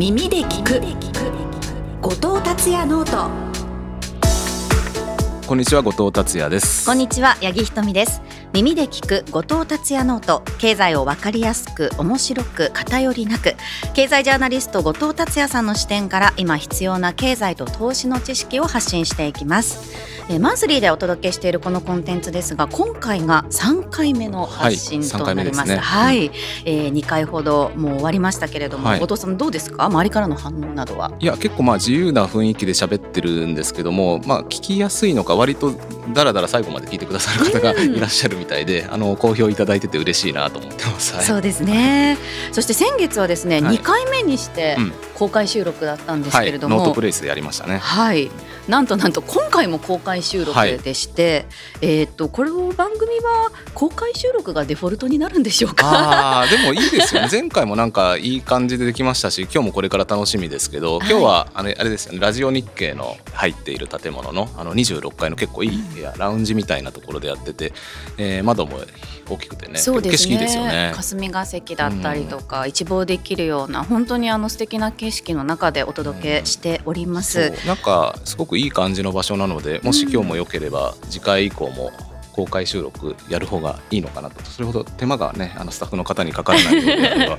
耳で聞く。後藤達也 note。こんにちは後藤達也です。こんにちは八木ひとみです。耳で聞く後藤達也 note。経済をわかりやすく面白く偏りなく。経済ジャーナリスト後藤達也さんの視点から今必要な経済と投資の知識を発信していきますえマンスリーでお届けしているこのコンテンツですが今回が3回目の発信となります。はい、ね。はい、えー、2回ほどもう終わりましたけれども、はい、後藤さんどうですか？周りからの反応などは？いや結構まあ自由な雰囲気で喋ってるんですけどもまあ聞きやすいのか割とだらだら最後まで聞いてくださる方がいらっしゃるみたいで、あの好評いただいてて嬉しいなと思ってます、はい、そうですね。そして先月はですね、はい、2回目にして公開収録だったんですけれども、ノートプレイスでやりましたね。はいなんとなんと今回も公開収録でして、はい、えっ、とこれを番組は公開収録がデフォルトになるんでしょうか？あでもいいですよね。前回もなんかいい感じでできましたし、今日もこれから楽しみですけど、今日はあれあれですよね。ラジオ日経の入っている建物のあの26階の結構いい部屋、ラウンジみたいなところでやってて、えー、窓も大きくてね、そうですね。景色ですよね。霞が関だったりとか、うん、一望できるような本当にあの素敵な景色の中でお届けしております。うん、なんかすごくいい感じの場所なので、もし今日も良ければ次回以降も公開収録やる方がいいのかなと。それほど手間がねあのスタッフの方にかからないので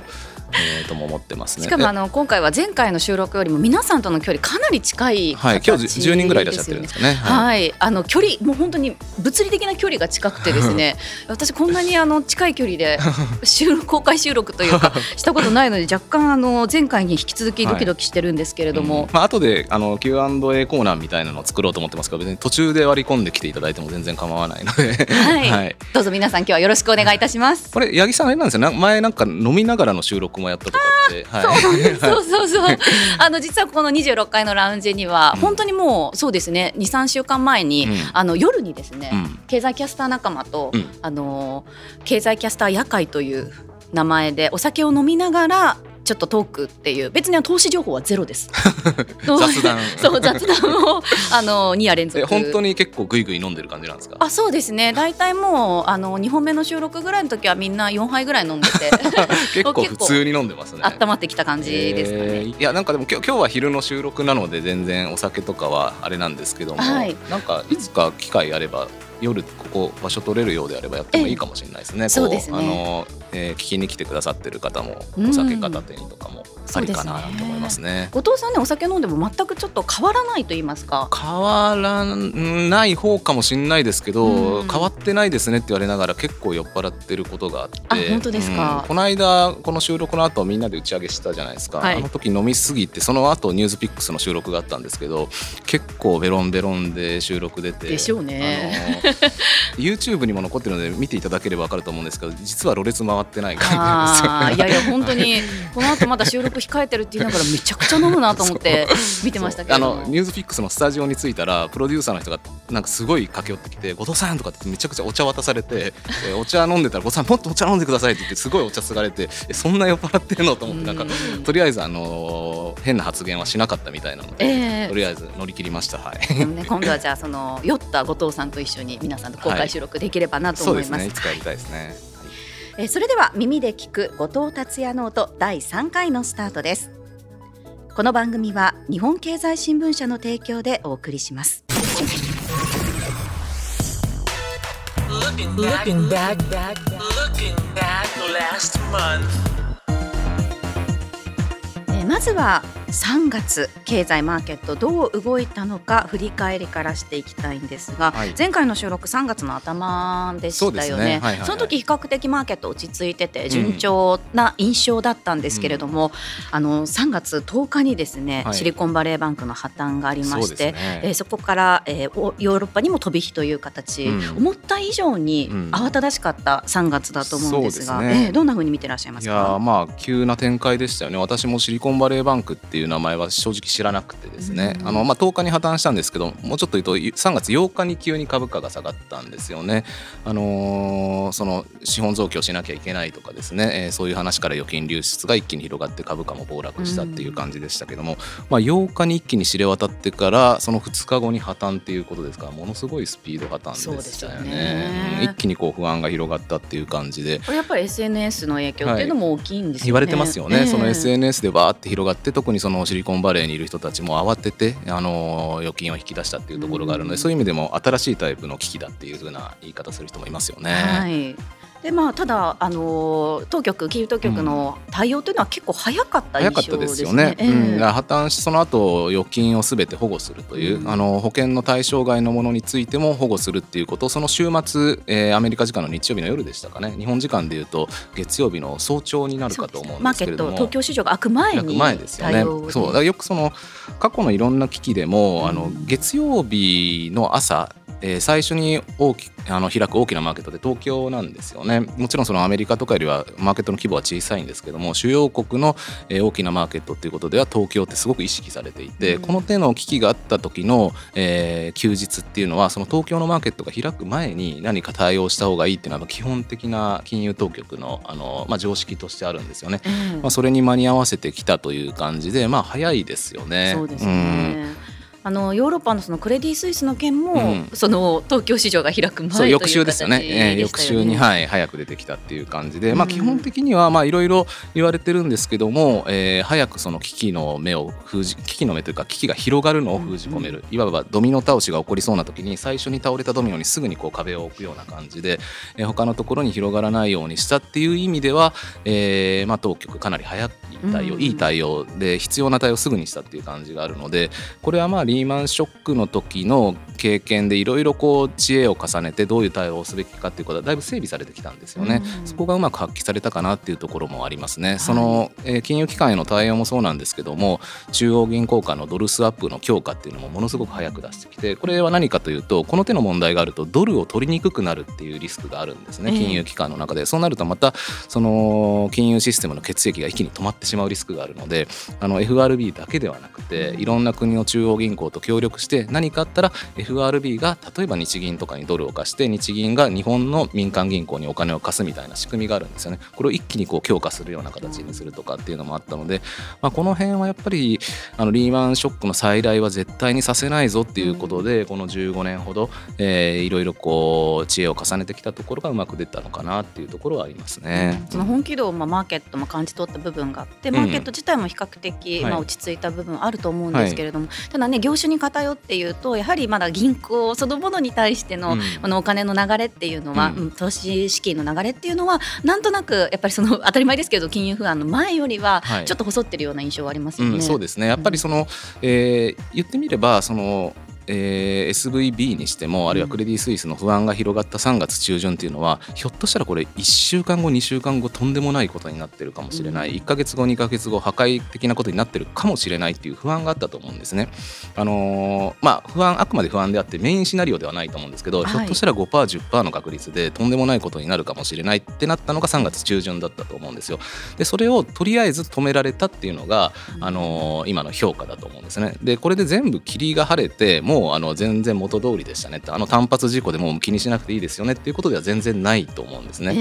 えー、とも思ってますね。しかもあの今回は前回の収録よりも皆さんとの距離かなり近いはい今日10人ぐらいいらっしゃってるんですかね。はい、はい、あの距離もう本当に物理的な距離が近くてですね。私こんなにあの近い距離で収録 公開収録というか したことないので若干あの前回に引き続きドキドキしてるんですけれども、はいうん、まあ後であの Q&A コーナーみたいなのを作ろうと思ってますけど別に途中で割り込んできていただいても全然構わないので。はい、はい、どうぞ皆さん今日はよろしくお願いいたします。これ八木さんあれなんですよ前なんか飲みながらの収録もやったとかって はい、そうそうそう。あの実はこの26階のラウンジには、本当にもうそうですね。23週間前に、うん、あの夜にですね、うん、経済キャスター仲間と、うん、あの経済キャスター夜会という名前でお酒を飲みながらちょっとトークっていう。別に投資情報はゼロです。雑談。そう雑談をあの2夜連続。本当に結構グイグイ飲んでる感じなんですか？あそうですね。大体もうあの2本目の収録ぐらいの時はみんな4杯ぐらい飲んでて。結構普通に飲んでますね。温まってきた感じですかね、えー、いやなんかでも今日今日は昼の収録なので全然お酒とかはあれなんですけども、はい、なんかいつか機会あれば夜ここ場所取れるようであればやってもいいかもしれないですね。そうですね。あの、えー、聞きに来てくださってる方もお酒片手にとかもありかなと思いますね。後藤さんねお酒飲んでも全くちょっと変わらないと言いますか。変わらない方かもしれないですけど、変わってないですねって言われながら結構酔っ払ってることがあって。あ本当ですか、うん、この間この収録の後みんなで打ち上げしたじゃないですか。はい、あの時飲みすぎてその後ニュースピックスの収録があったんですけど結構ベロンベロンで収録出て。でしょうね。YouTube にも残ってるので見ていただければ分かると思うんですけど実はろれつ回ってない感じいやいや本当に この後まだ収録控えてるって言いながらめちゃくちゃ飲むなと思って 見てましたけどあのニュースピックスのスタジオに着いたらプロデューサーの人がなんかすごい駆け寄ってきて「後藤さん」とかってめちゃくちゃお茶渡されて「えお茶飲んでたら後藤さんもっとお茶飲んでください」って言ってすごいお茶すがれてえそんな酔っ払ってるのと思ってなんかとりあえずあの変な発言はしなかったみたいなので、えー、とりあえず乗り切りました。はい、ね、今度はじゃあその酔った後藤さんと一緒に皆さんと公開収録できればなと思います。はい、ね、いつかやりたいですね。えそれでは耳で聞く後藤達也ノート第3回のスタートですこの番組は日本経済新聞社の提供でお送りします.まずは3月経済マーケットどう動いたのか振り返りからしていきたいんですが、はい、前回の収録3月の頭でしたよね。そ、ね。はい、その時比較的マーケット落ち着いてて順調な印象だったんですけれども、うん、あの3月10日にですね、はい、シリコンバレーバンクの破綻がありましてそ、ね、えー、そこから、えー、ヨーロッパにも飛び火という形、うん、思った以上に慌ただしかった3月だと思うんですが、うん、えー、どんなふうに見てらっしゃいますか？いやまあ急な展開でしたよね。私もシリコンバレーバンクっていう名前は正直知らなくてですね、あのまあ、10日に破綻したんですけどもうちょっと言うと3月8日に急に株価が下がったんですよね。あのー、その資本増強しなきゃいけないとかですね、えー、そういう話から預金流出が一気に広がって株価も暴落したっていう感じでしたけども、まあ、8日に一気に知れ渡ってからその2日後に破綻っていうことですか。らものすごいスピード破綻でしたよね。ね。一気にこう不安が広がったっていう感じで。これやっぱり SNS の影響っていうのも大きいんですよね、はい、言われてますよね、えー、その SNS でバーって広がって特にそのシリコンバレーにいる人たちも慌ててあの預金を引き出したっていうところがあるので、うん、そういう意味でも新しいタイプの危機だっていうふうな言い方する人もいますよね。はいでまあ、ただ、あの当局、金融当局の対応というのは結構早かった印象です、ね、早かったですよね。えー、うん、破綻しその後預金をすべて保護するという、うん、あの保険の対象外のものについても保護するっていうこと。その週末、えー、アメリカ時間の日曜日の夜でしたかね。日本時間でいうと月曜日の早朝になるかと思うんですけれども。東京市場が開く前に前ですよね。そう。だよくその過去のいろんな危機でも、うん、あの月曜日の朝えー、最初に大きあの開く大きなマーケットで東京なんですよね。もちろんそのアメリカとかよりはマーケットの規模は小さいんですけども主要国の、えー、大きなマーケットということでは東京ってすごく意識されていて、うん、この手の危機があった時の、えー、休日っていうのはその東京のマーケットが開く前に何か対応した方がいいっていうのは基本的な金融当局のあの、まあ、常識としてあるんですよね、うん、まあ、それに間に合わせてきたという感じでまあ早いですよね。そうですね、うんあのヨーロッパのそのクレディ・スイスの件も、うん、その東京市場が開く前う翌週ですよね、えー、翌週に、はい、早く出てきたっていう感じで、まあ、基本的にはまあいろいろ言われてるんですけども、えー、早くその危機の目を封じ危機の目というか危機が広がるのを封じ込める、いわばドミノ倒しが起こりそうな時に最初に倒れたドミノにすぐにこう壁を置くような感じで、えー、他のところに広がらないようにしたっていう意味では、えーまあ、当局かなり早い対応、いい対応で必要な対応をすぐにしたっていう感じがあるのでこれはまあリーマンショックの時の経験でいろいろこう知恵を重ねてどういう対応をすべきかっていうことはだいぶ整備されてきたんですよね、うん、そこがうまく発揮されたかなっていうところもありますね、はい、その、えー、金融機関への対応もそうなんですけども中央銀行間のドルスワップの強化っていうのもものすごく早く出してきてこれは何かというとこの手の問題があるとドルを取りにくくなるっていうリスクがあるんですね金融機関の中で、そうなるとまたその金融システムの血液が一気に止まってしまうリスクがあるのであの FRB だけではなくていろんな国の中央銀行と協力して何かあったら FRB が例えば日銀とかにドルを貸して日銀が日本の民間銀行にお金を貸すみたいな仕組みがあるんですよね。これを一気にこう強化するような形にするとかっていうのもあったので、まあ、この辺はやっぱりあのリーマンショックの再来は絶対にさせないぞっていうことでこの15年ほど、えー、いろいろこう知恵を重ねてきたところがうまく出たのかなっていうところはありますね。その本気度をまあマーケットも感じ取った部分があってマーケット自体も比較的、まあ、落ち着いた部分あると思うんですけれども、はい、ただね業種に偏っていうとやはりまだ銀行そのものに対しての,、あのお金の流れっていうのは、うん、投資資金の流れっていうのはなんとなくやっぱりその 当たり前ですけど金融不安の前よりはちょっと細ってるような印象はありますよね。うん、そうですね。やっぱりその、えー、言ってみればそのえー、SVB にしてもあるいはクレディ・スイスの不安が広がった3月中旬っていうのはひょっとしたらこれ1週間後2週間後とんでもないことになってるかもしれない、1か月後2か月後破壊的なことになってるかもしれないっていう不安があったと思うんですね。あのー、まあ不安あくまで不安であってメインシナリオではないと思うんですけど、はい、ひょっとしたら 5%10% の確率でとんでもないことになるかもしれないってなったのが3月中旬だったと思うんですよ。でそれをとりあえず止められたっていうのが、あのー、今の評価だと思うんですね。でこれで全部霧が晴れてもうあの全然元通りでしたねってあの単発事故でもう気にしなくていいですよねっていうことでは全然ないと思うんですね。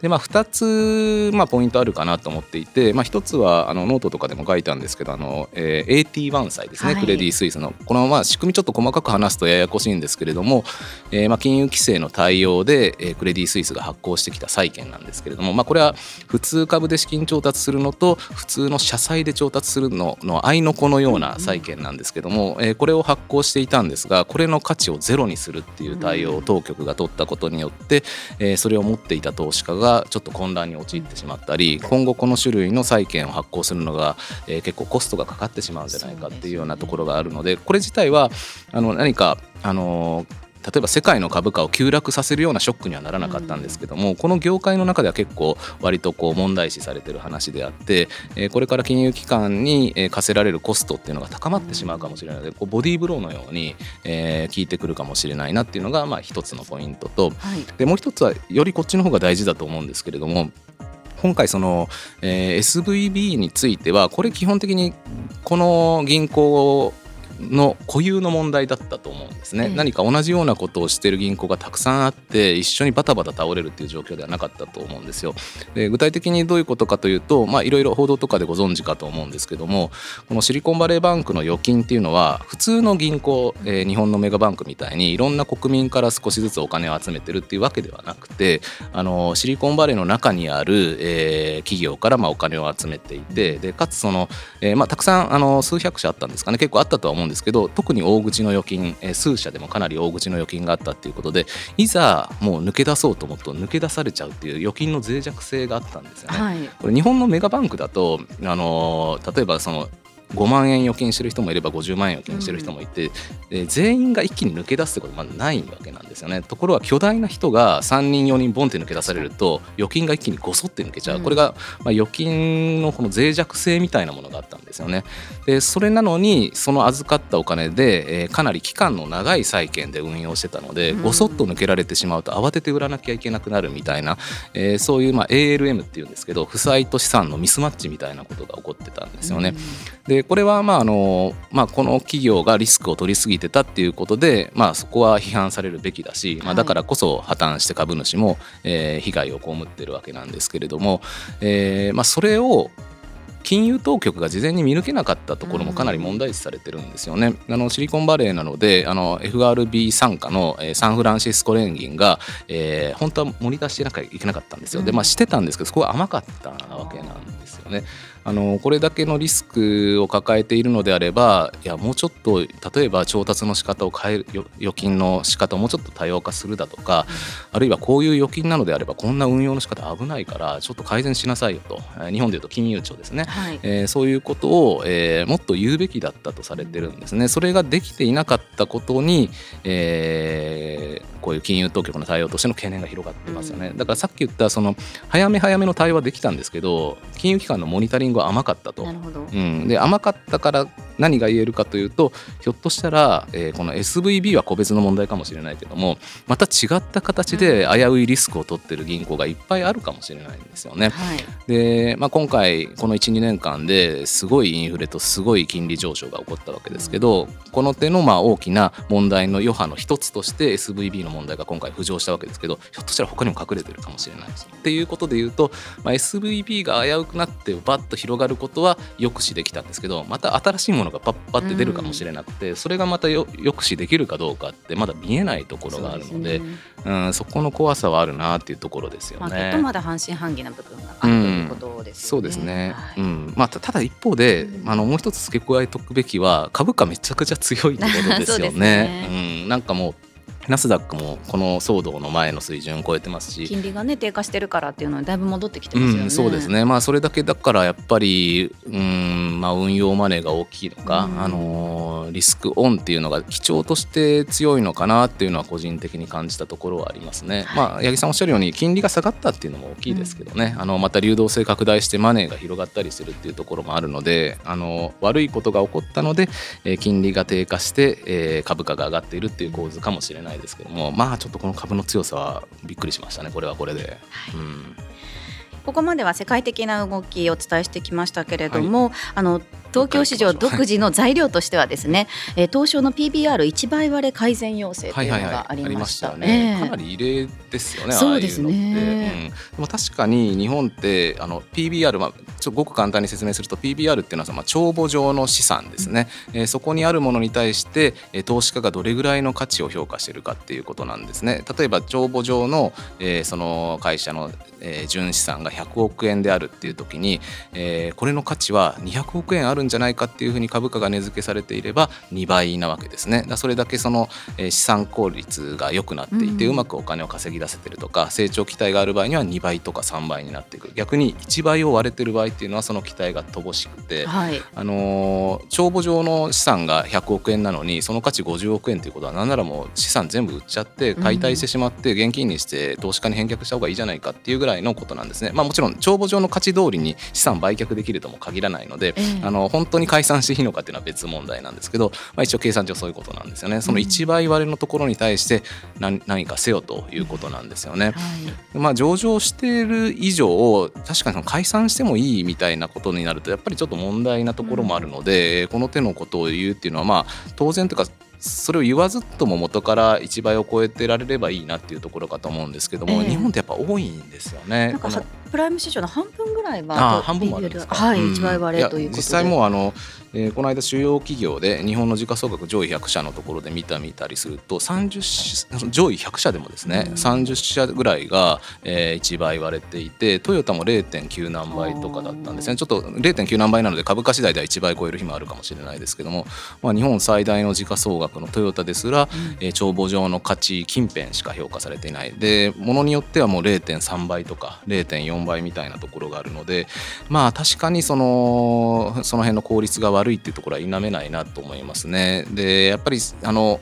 でまあ2つ、まあ、ポイントあるかなと思っていて、まあ、1つはあのノートとかでも書いたんですけどあの、えー、AT1 債ですね、はい、クレディ・スイスの。このまあ仕組みちょっと細かく話すとややこしいんですけれども、えー、まあ金融規制の対応で、えー、クレディ・スイスが発行してきた債券なんですけれども、まあ、これは普通株で資金調達するのと普通の社債で調達するのの合いの子のような債券なんですけども、えー、これを発行していたんですががこれの価値をゼロにするっていう対応を当局が取ったことによって、えー、それを持っていた投資家がちょっと混乱に陥ってしまったり今後この種類の債券を発行するのが、えー、結構コストがかかってしまうんじゃないかっていうようなところがあるのでこれ自体はあの何かあの例えば世界の株価を急落させるようなショックにはならなかったんですけども、この業界の中では結構割とこう問題視されてる話であって、えこれから金融機関に課せられるコストっていうのが高まってしまうかもしれない。のでこうボディーブローのように、え効いてくるかもしれないなっていうのがまあ一つのポイントと、でもう一つはよりこっちの方が大事だと思うんですけれども今回その、えー、SVB についてはこれ基本的にこの銀行の固有の問題だったと思うんですね、何か同じようなことをしている銀行がたくさんあって一緒にバタバタ倒れるっていう状況ではなかったと思うんですよ。で具体的にどういうことかというといろいろ報道とかでご存知かと思うんですけどもこのシリコンバレーバンクの預金っていうのは普通の銀行、えー、日本のメガバンクみたいにいろんな国民から少しずつお金を集めてるっていうわけではなくてあのシリコンバレーの中にある、えー、企業からまあお金を集めていてでかつその、えーまあ、たくさんあの数百社あったんですかね。結構あったとは思うんですけど特に大口の預金、えー、数社でもかなり大口の預金があったっていうことでいざもう抜け出そうと思うと抜け出されちゃうっていう預金の脆弱性があったんですよね。はい、これ日本のメガバンクだとあの例えばその5万円預金してる人もいれば50万円預金してる人もいて、うん、全員が一気に抜け出すってことはないわけなんですよね。ところが巨大な人が3人4人ボンって抜け出されると預金が一気にごそって抜けちゃう、これがまあ預金のこの脆弱性みたいなものがあったんですよね。でそれなのにその預かったお金で、えー、かなり期間の長い債券で運用してたので、ごそっと抜けられてしまうと慌てて売らなきゃいけなくなるみたいな、えー、そういうまあ ALM っていうんですけど負債と資産のミスマッチみたいなことが起こってたんですよね。でこれはまああの、まあ、この企業がリスクを取りすぎてたっていうことで、まあ、そこは批判されるべきだし、まあ、だからこそ破綻して株主も、えー、被害を被ってるわけなんですけれども、えーまあ、それを金融当局が事前に見抜けなかったところもかなり問題視されてるんですよね。あのシリコンバレーなのであの FRB 傘下の、えー、サンフランシスコ連銀が、えー、本当は盛り出してなきゃいけなかったんですよ。でまあしてたんですけどそこは甘かったわけなんですよね。あのこれだけのリスクを抱えているのであればいやもうちょっと例えば調達の仕方を変える預金の仕方をもうちょっと多様化するだとか、あるいはこういう預金なのであればこんな運用の仕方危ないからちょっと改善しなさいよと日本でいうと金融庁ですね、はい、えー、そういうことを、えー、もっと言うべきだったとされてるんですね。それができていなかったことに、えー、こういう金融当局の対応としての懸念が広がってますよね。だからさっき言ったその早め早めの対応はできたんですけど金融機関のモニタリンググは甘かったと。うん、で甘かったから何が言えるかというとひょっとしたら、えー、この SVB は個別の問題かもしれないけどもまた違った形で危ういリスクを取ってる銀行がいっぱいあるかもしれないんですよね。はい、で、まあ、今回この12年間ですごいインフレとすごい金利上昇が起こったわけですけど、この手のまあ大きな問題の余波の一つとして SVB の問題が今回浮上したわけですけどひょっとしたら他にも隠れてるかもしれないっていうことで言うと、まあ、SVB が危うくなってバッと広がることは抑止できたんですけどまた新しいものがパッパって出るかもしれなくて、それがまた抑止できるかどうかってまだ見えないところがあるのでそ、ね、うん、そこの怖さはあるなっていうところですよね。まあ、まだ半信半疑な部分がある、ということです、ね、そうですね、はい、うん。まあ、ただ一方で、あのもう一つ付け加えておくべきは株価めちゃくちゃ強いところですよね。ね。うん、なんかもうナスダックもこの騒動の前の水準を超えてますし。金利がね低下してるからっていうのはだいぶ戻ってきてますよね、うん、そうですね。まあそれだけだからやっぱりうんまあ運用マネーが大きいのか、うん、あのリスクオンっていうのが基調として強いのかなっていうのは個人的に感じたところはありますね、はい、まあ八木さんおっしゃるように金利が下がったっていうのも大きいですけどね、うん、あのまた流動性拡大してマネーが広がったりするっていうところもあるのであの悪いことが起こったので、えー、金利が低下して、えー、株価が上がっているっていう構図かもしれないですけどもまあちょっとこの株の強さはびっくりしましたね。これはこれで。はい、うん。ここまでは世界的な動きをお伝えしてきましたけれども、はい、あの東京市場独自の材料としてはですね、はい、東証の PBR1 倍割れ改善要請というのがありました,、ね、かなり異例ですよね。そうですね。うん、でも確かに日本ってあの PBR まあちょごく簡単に説明すると PBR っていうのはまあ帳簿上の資産ですね、うん、えー、そこにあるものに対して、えー、投資家がどれぐらいの価値を評価しているかっていうことなんですね。例えば帳簿上の、えー、その会社の、えー、純資産が100億円であるっていう時に、えー、これの価値は200億円あるんじゃないかっていうふうに株価が値付けされていれば2倍なわけですね。だそれだけその、えー、資産効率が良くなっていて、うまくお金を稼ぎ出せてるとか成長期待がある場合には2倍とか3倍になっていく。逆に1倍を割れてる場合っていうのはその期待が乏しくて、はい、あの帳簿上の資産が100億円なのにその価値50億円ということは何ならもう資産全部売っちゃって解体してしまって現金にして投資家に返却した方がいいじゃないかっていうぐらいのことなんですね。まああ、もちろん帳簿上の価値通りに資産売却できるとも限らないので、えー、あの本当に解散していいのかっていうのは別問題なんですけど、まあ、一応計算上そういうことなんですよね。その1倍割れのところに対して何何かせよということなんですよね。はい、まあ、上場している以上確かにその解散してもいいみたいなことになるとやっぱりちょっと問題なところもあるので、うん、この手のことを言うっていうのはまあ当然というかそれを言わずとも元から1倍を超えてられればいいなっていうところかと思うんですけども、えー、日本ってやっぱ多いんですよね。プライム市場の半分ぐらいは半分もあるんですか？はい、1倍割れということで。実際もうあのえー、この間主要企業で日本の時価総額上位100社のところで見た見たりすると30上位100社でもですね、うん、30社ぐらいが、えー、1倍割れていてトヨタも0.9何倍とかだったんですね。ちょっと0.9何倍なので株価次第では1倍超える日もあるかもしれないですけども、まあ、日本最大の時価総額のトヨタですら、うん、えー、帳簿上の価値近辺しか評価されていない。でものによってはもう0.3倍とか0.4倍みたいなところがあるのでまあ確かにそのその辺の効率が悪悪いっていうところは否めないなと思いますね。でやっぱりあの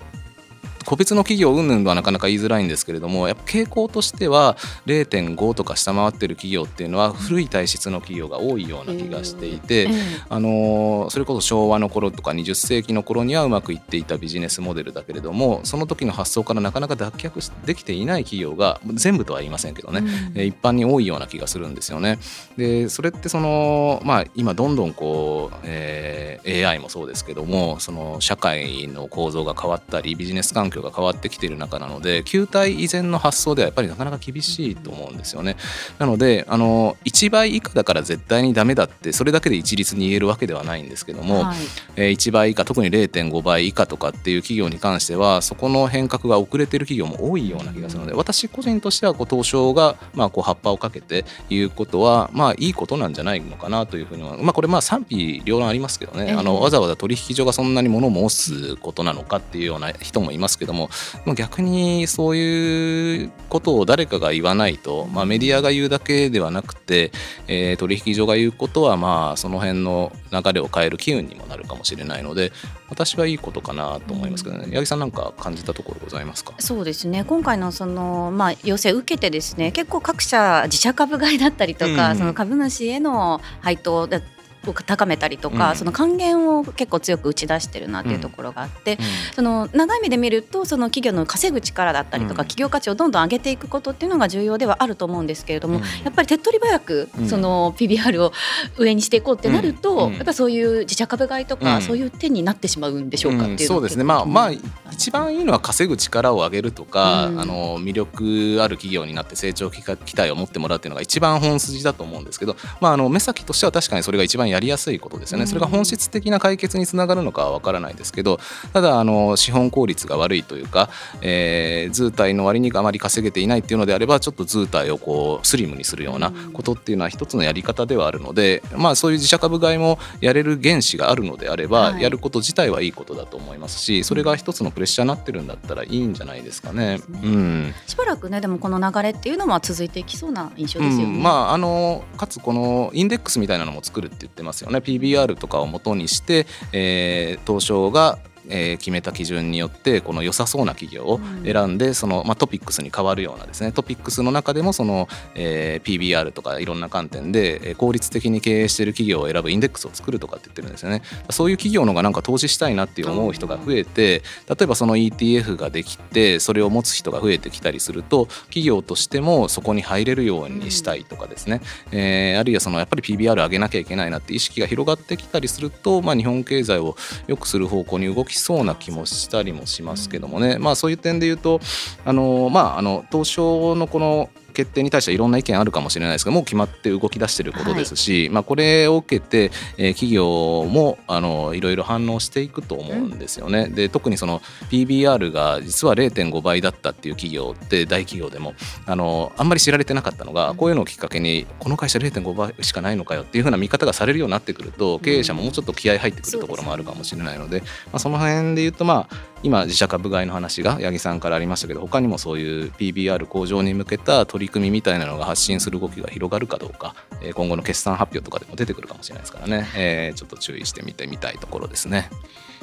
個別の企業云々はなかなか言いづらいんですけれどもやっぱ傾向としては0.5とか下回ってる企業っていうのは古い体質の企業が多いような気がしていて、あのそれこそ昭和の頃とか20世紀の頃にはうまくいっていたビジネスモデルだけれどもその時の発想からなかなか脱却できていない企業が全部とは言いませんけどね、うん、一般に多いような気がするんですよね。でそれってその、まあ、今どんどんこう、えー、AI もそうですけどもその社会の構造が変わったりビジネス環境が変わってきている中なので球体以前の発想ではやっぱりなかなか厳しいと思うんですよね。なのであの1倍以下だから絶対にダメだってそれだけで一律に言えるわけではないんですけども、はい、えー、1倍以下特に0.5倍以下とかっていう企業に関してはそこの変革が遅れている企業も多いような気がするので私個人としてはこう東証がまあこう葉っぱをかけていうことはまあいいことなんじゃないのかなというふうにまあこれまあ賛否両論ありますけどね、えー、あのわざわざ取引所がそんなに物申すことなのかっていうような人もいますけども逆にそういうことを誰かが言わないと、まあ、メディアが言うだけではなくて、えー、取引所が言うことはまあその辺の流れを変える機運にもなるかもしれないので私はいいことかなと思いますけどね、八木さんなんか感じたところございますか？そうですね。今回のその、まあ、要請を受けてですね結構各社自社株買いだったりとか、うん、その株主への配当だを高めたりとか、うん、その還元を結構強く打ち出してるなっていうところがあって、うん、その長い目で見るとその企業の稼ぐ力だったりとか、企業価値をどんどん上げていくことっていうのが重要ではあると思うんですけれども、やっぱり手っ取り早くその PBR を上にしていこうってなると、やっぱそういう自社株買いとか、そういう点になってしまうんでしょうかっていう、そうですね。まあまあ一番いいのは稼ぐ力を上げるとか、あの魅力ある企業になって成長期待を持ってもらうっていうのが一番本筋だと思うんですけど、まあ、あの目先としては確かにそれが一番やりやすいことですよね、それが本質的な解決につながるのかは分からないですけどただあの資本効率が悪いというか、えー、図体の割にあまり稼げていないっていうのであればちょっと図体をこうスリムにするようなことっていうのは一つのやり方ではあるので、まあ、そういう自社株買いもやれる原資があるのであれば、やること自体はいいことだと思いますしそれが一つのプレッシャーになってるんだったらいいんじゃないですかね。うん、しばらくねでもこの流れっていうのは続いていきそうな印象ですよね。うん、まああのかつこのインデックスみたいなのも作るって言ってますよね。PBR とかを元にして、えー、東証がえー、決めた基準によってこの良さそうな企業を選んで、うん、そのまあ、トピックスに変わるようなですねトピックスの中でもその、えー、PBR とかいろんな観点で効率的に経営している企業を選ぶインデックスを作るとかって言ってるんですよね。そういう企業のがなんか投資したいなって思う人が増えて例えばその ETF ができてそれを持つ人が増えてきたりすると企業としてもそこに入れるようにしたいとかですね、うん、えー、あるいはそのやっぱり PBR 上げなきゃいけないなって意識が広がってきたりすると、まあ、日本経済を良くする方向に動きそうな気もしたりもしますけどもね、まあ、そういう点で言うとあの、まあ、あの東証のこの決定に対してはいろんな意見あるかもしれないですがもう決まって動き出していることですし、はい、まあ、これを受けて、えー、企業もあのいろいろ反応していくと思うんですよね。うん、で特にその PBR が実は0.5倍だったっていう企業って大企業でもあのあんまり知られてなかったのが、こういうのをきっかけにこの会社0.5倍しかないのかよっていうふうな見方がされるようになってくると経営者ももうちょっと気合入ってくるところもあるかもしれないので、まあ、その辺で言うとまあ今自社株買いの話が八木さんからありましたけど他にもそういう PBR 向上に向けた取り組みみたいなのが発信する動きが広がるかどうか、え今後の決算発表とかでも出てくるかもしれないですからね、えー、ちょっと注意してみてみたいところですね。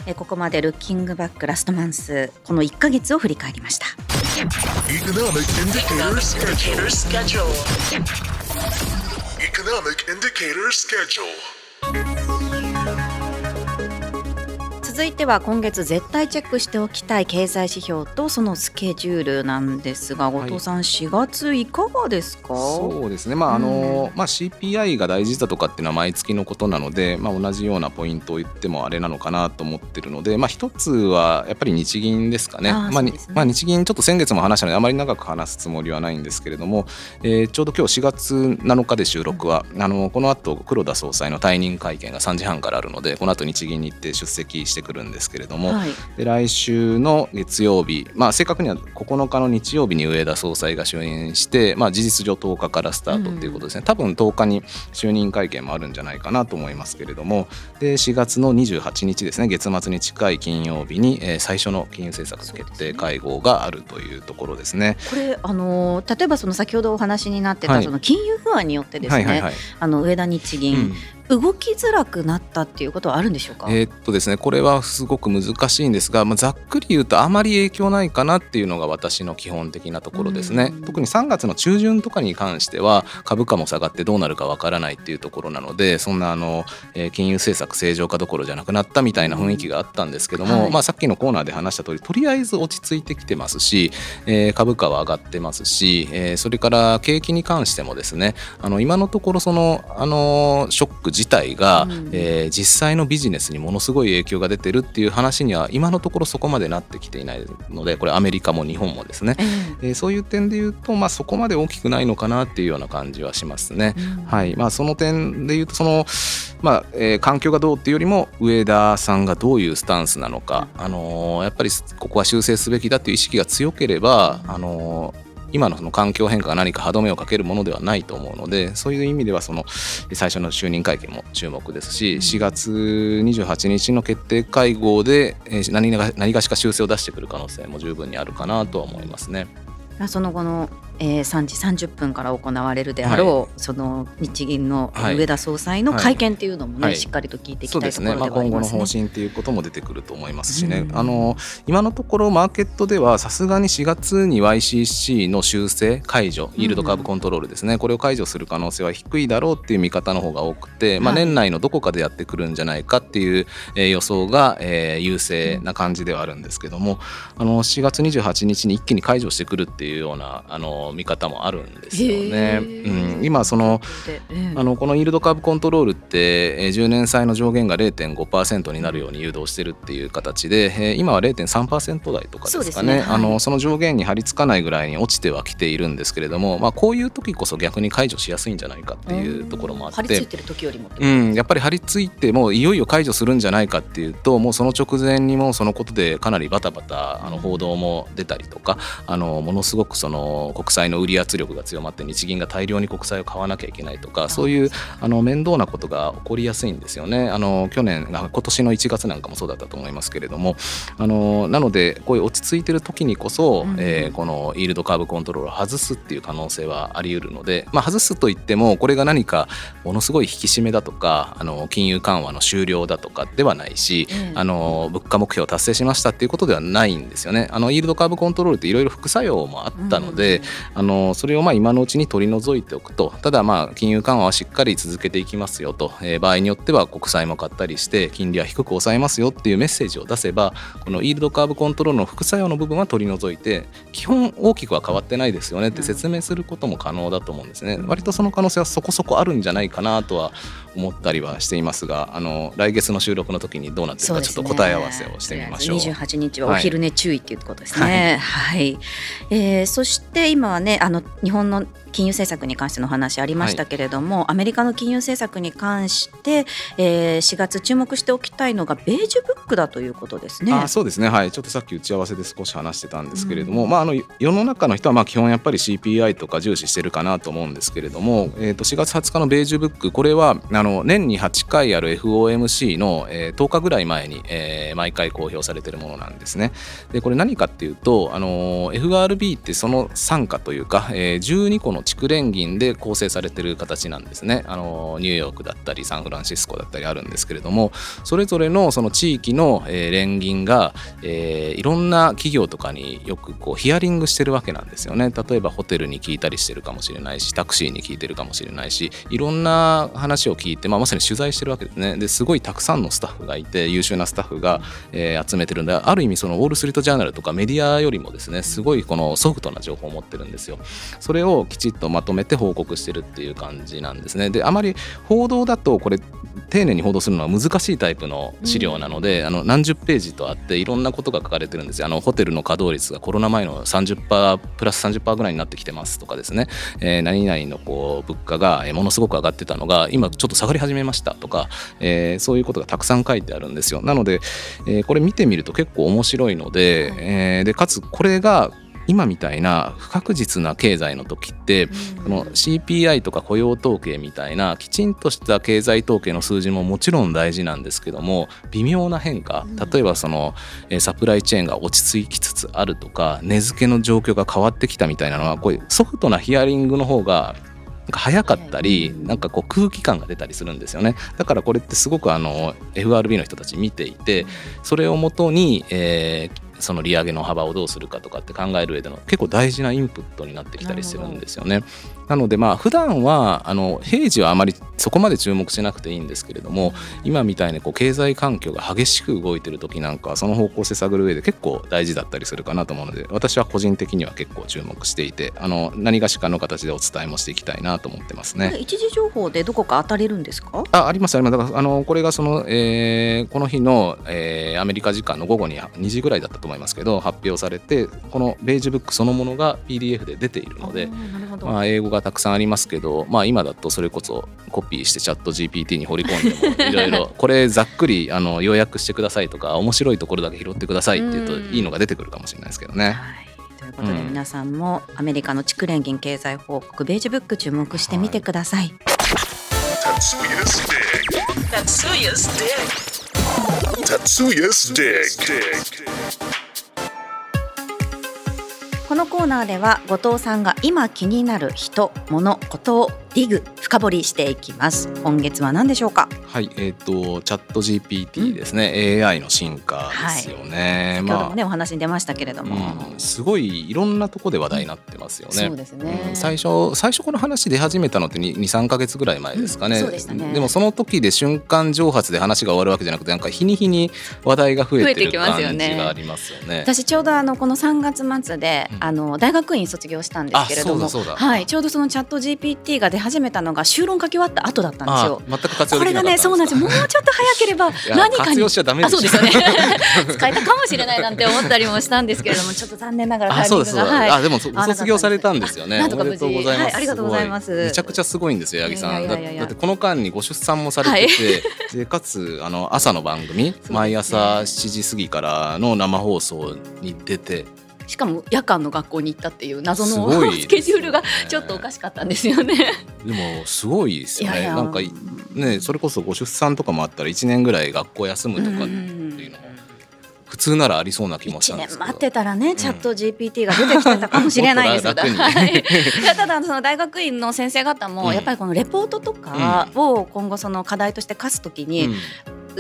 えここまでルッキングバックラストマンスこの1か月を振り返りました。Economic Indicator Schedule 続いては今月絶対チェックしておきたい経済指標とそのスケジュールなんですが後藤さん、はい、4月いかがですか？そうですね、まああの、うん、まあ、CPI が大事だとかっていうのは毎月のことなので、まあ、同じようなポイントを言ってもあれなのかなと思ってるので、まあ、一つはやっぱり日銀ですかね。まあ、ね。まあ、日銀ちょっと先月も話したのであまり長く話すつもりはないんですけれども、えー、ちょうど今日4月7日で収録は、うん、あのこの後黒田総裁の退任会見が3時半からあるのでこの後日銀に行って出席してくるんですけれども、はい、で来週の月曜日、まあ、正確には9日の日曜日に上田総裁が就任して、まあ、事実上10日からスタートということですね、うん、多分10日に就任会見もあるんじゃないかなと思いますけれどもで4月の28日ですね月末に近い金曜日に、えー、最初の金融政策決定会合があるというところですね。これあの例えばその先ほどお話になってた、その金融不安によってですね、あの上田日銀、うん動きづらくなったっていうことはあるんでしょうか？えー、っとですね、これはすごく難しいんですが、まあ、ざっくり言うとあまり影響ないかなっていうのが私の基本的なところですね。特に3月の中旬とかに関しては株価も下がってどうなるかわからないっていうところなので、そんなあの、えー、金融政策正常化どころじゃなくなったみたいな雰囲気があったんですけども、はい、まあさっきのコーナーで話した通り、とりあえず落ち着いてきてますし、えー、株価は上がってますし、えー、それから景気に関してもですね、あの今のところそのあのショック自体が、うん。えー、実際のビジネスにものすごい影響が出てるっていう話には今のところそこまでなってきていないのでこれアメリカも日本もですね、えー、そういう点で言うと、まあ、そこまで大きくないのかなっていうような感じはしますね。うん、はい。まあ、その点で言うとその、まあえー、環境がどうっていうよりも上田さんがどういうスタンスなのか、あのー、やっぱりここは修正すべきだっていう意識が強ければ、あのー今のその環境変化が何か歯止めをかけるものではないと思うのでそういう意味ではその最初の就任会見も注目ですし4月28日の決定会合で何が何がしか修正を出してくる可能性も十分にあるかなとは思いますね。その後のえー、3時30分から行われるであろう、はい、その日銀の上田総裁の会見っていうのもね、はい、しっかりと聞いていきたいところではありますね。今後の方針っていうことも出てくると思いますしね、うん、あの今のところマーケットではさすがに4月に YCC の修正解除イールドカーブコントロールですね、うん、これを解除する可能性は低いだろうっていう見方の方が多くて、まあ、年内のどこかでやってくるんじゃないかっていう、えー、予想が、えー、優勢な感じではあるんですけどもあの4月28日に一気に解除してくるっていうようなあの見方もあるんんですよね。うん、今その、あのこのイールドカーブコントロールって10年債の上限が0.5%になるように誘導してるっていう形で今は0.3%台とかですかね、ね。はい、あのその上限に張り付かないぐらいに落ちてはきているんですけれども、まあ、こういう時こそ逆に解除しやすいんじゃないかっていうところもあって、張り付いてる時よりも、うん、やっぱり張り付いてもういよいよ解除するんじゃないかっていうともうその直前にもそのことでかなりバタバタあの報道も出たりとかあのものすごくその国債の売り圧力が強まって日銀が大量に国債を買わなきゃいけないとかそういうあの面倒なことが起こりやすいんですよね。あの去年今年の1月なんかもそうだったと思いますけれどもあのなのでこういう落ち着いてる時にこそ、うん、えー、このイールドカーブコントロールを外すっていう可能性はあり得るので、まあ、外すといってもこれが何かものすごい引き締めだとかあの金融緩和の終了だとかではないし、うん、あの物価目標を達成しましたっていうことではないんですよね。あのイールドカーブコントロールっていろいろ副作用もあったので、うん、あのそれをまあ今のうちに取り除いておくと。ただまあ金融緩和はしっかり続けていきますよと、えー、場合によっては国債も買ったりして金利は低く抑えますよっていうメッセージを出せばこのイールドカーブコントロールの副作用の部分は取り除いて基本大きくは変わってないですよねって説明することも可能だと思うんですね。割とその可能性はそこそこあるんじゃないかなとは思ったりはしていますがあの来月の収録の時にどうなってるかちょっと答え合わせをしてみましょう。うね、28日はお昼寝注意っていうことですね。はい、はい、えー、そして今はねあの日本の金融政策に関しての話ありましたけれども、はい、アメリカの金融政策に関して、えー、4月注目しておきたいのがベージュブックだということですね。あそうですね、はい、ちょっとさっき打ち合わせで少し話してたんですけれども、うん、まあ、あの世の中の人はまあ基本やっぱり CPI とか重視してるかなと思うんですけれども、えー、と4月20日のベージュブックこれはああの年に8回ある FOMC の、えー、10日ぐらい前に、えー、毎回公表されているものなんですね。でこれ何かっていうと、あの FRB ってその傘下というか、えー、12個の地区連銀で構成されてる形なんですね。あのニューヨークだったりサンフランシスコだったりあるんですけれどもそれぞれのその地域の、えー、連銀が、えー、いろんな企業とかによくこうヒアリングしてるわけなんですよね。例えばホテルに聞いたりしてるかもしれないしタクシーに聞いてるかもしれないしいろんな話を聞いて、まあ、まさに取材してるわけですねですごいたくさんのスタッフがいて優秀なスタッフが、えー、集めてるんである意味そのウォール・ストリート・ジャーナルとかメディアよりもですねすごいこのソフトな情報を持ってるんですよそれをきちっとまとめて報告してるっていう感じなんですね。であまり報道だとこれ丁寧に報道するのは難しいタイプの資料なので、うん、あの何十ページとあっていろんなことが書かれてるんですよ。あのホテルの稼働率がコロナ前の30%プラス30%ぐらいになってきてますとかですね、えー、何々のこう物価がものすごく上がってたのが今ちょっと下がり始めましたとか、えー、そういうことがたくさん書いてあるんですよ。なので、えー、これ見てみると結構面白いので,、えー、でかつこれが今みたいな不確実な経済の時って、この CPI とか雇用統計みたいなきちんとした経済統計の数字ももちろん大事なんですけども微妙な変化例えばそのサプライチェーンが落ち着きつつあるとか値付けの状況が変わってきたみたいなのはこういうソフトなヒアリングの方がなんか早かったりなんかこう空気感が出たりするんですよね。だからこれってすごくあの FRB の人たち見ていてそれをもとに、えー、その利上げの幅をどうするかとかって考える上での結構大事なインプットになってきたりするんですよね。なのでまあ普段はあの平時はあまりそこまで注目しなくていいんですけれども今みたいにこう経済環境が激しく動いてる時なんかその方向性探る上で結構大事だったりするかなと思うので私は個人的には結構注目していてあの何がしかの形でお伝えもしていきたいなと思ってますね。一時情報でどこか当たれるんですか？あありますあります。だからあのこれがその、えー、この日の、えー、アメリカ時間の午後に2時ぐらいだったと思いますけど発表されてこのベージュブックそのものが PDF で出ているのでまあ、英語がたくさんありますけど、まあ、今だとそれこそコピーしてチャット GPT に掘り込んでもいろいろこれざっくりあの要約してくださいとか面白いところだけ拾ってくださいっていうといいのが出てくるかもしれないですけどね。ということで皆さんもアメリカの地区連銀経済報告ベージュブック注目してみてください。このコーナーでは後藤さんが今気になる人物ことをディグ深掘りしていきます。今月は何でしょうか？はいえっ、ー、とチャット GPT ですね、うん、AI の進化ですよね、はい、まあ、ねお話に出ましたけれども、うん、すごいいろんなとこで話題になってますよね、そうですね、うん、最初最初この話出始めたのって23か月ぐらい前ですかね,、そうでしたね。でもその時で瞬間蒸発で話が終わるわけじゃなくてなんか日に日に話題が増えてる感じがありますよね。私ちょうどあのこの3月末で、あの大学院卒業したんですけれども。はい、ちょうどそのチャット GPT が出始めたのが修論書き終わった後だったんですよ。全く活用これがねそうなんです。もうちょっと早ければ何かにそうですよね。使えたかもしれないなんて思ったりもしたんですけれどもちょっと残念ながら タイミングがはい。あでも卒業されたんですよね。なんとか無事。はい、ありがとうございます。めちゃくちゃすごいんですよ八木さん。だってこの間にご出産もされてて、でかつあの朝の番組毎朝7時過ぎからの生放送に出て。しかも夜間の学校に行ったっていう謎の、ね、スケジュールがちょっとおかしかったんですよね。でもすごいですよね。いやいやなんかねそれこそご出産とかもあったら1年ぐらい学校休むとかっていうの普通ならありそうな気もしたんですけど。待ってたらね、チャット GPT が出てきてたかもしれないですよ。いやただその大学院の先生方もやっぱりこのレポートとかを今後その課題として課すときに、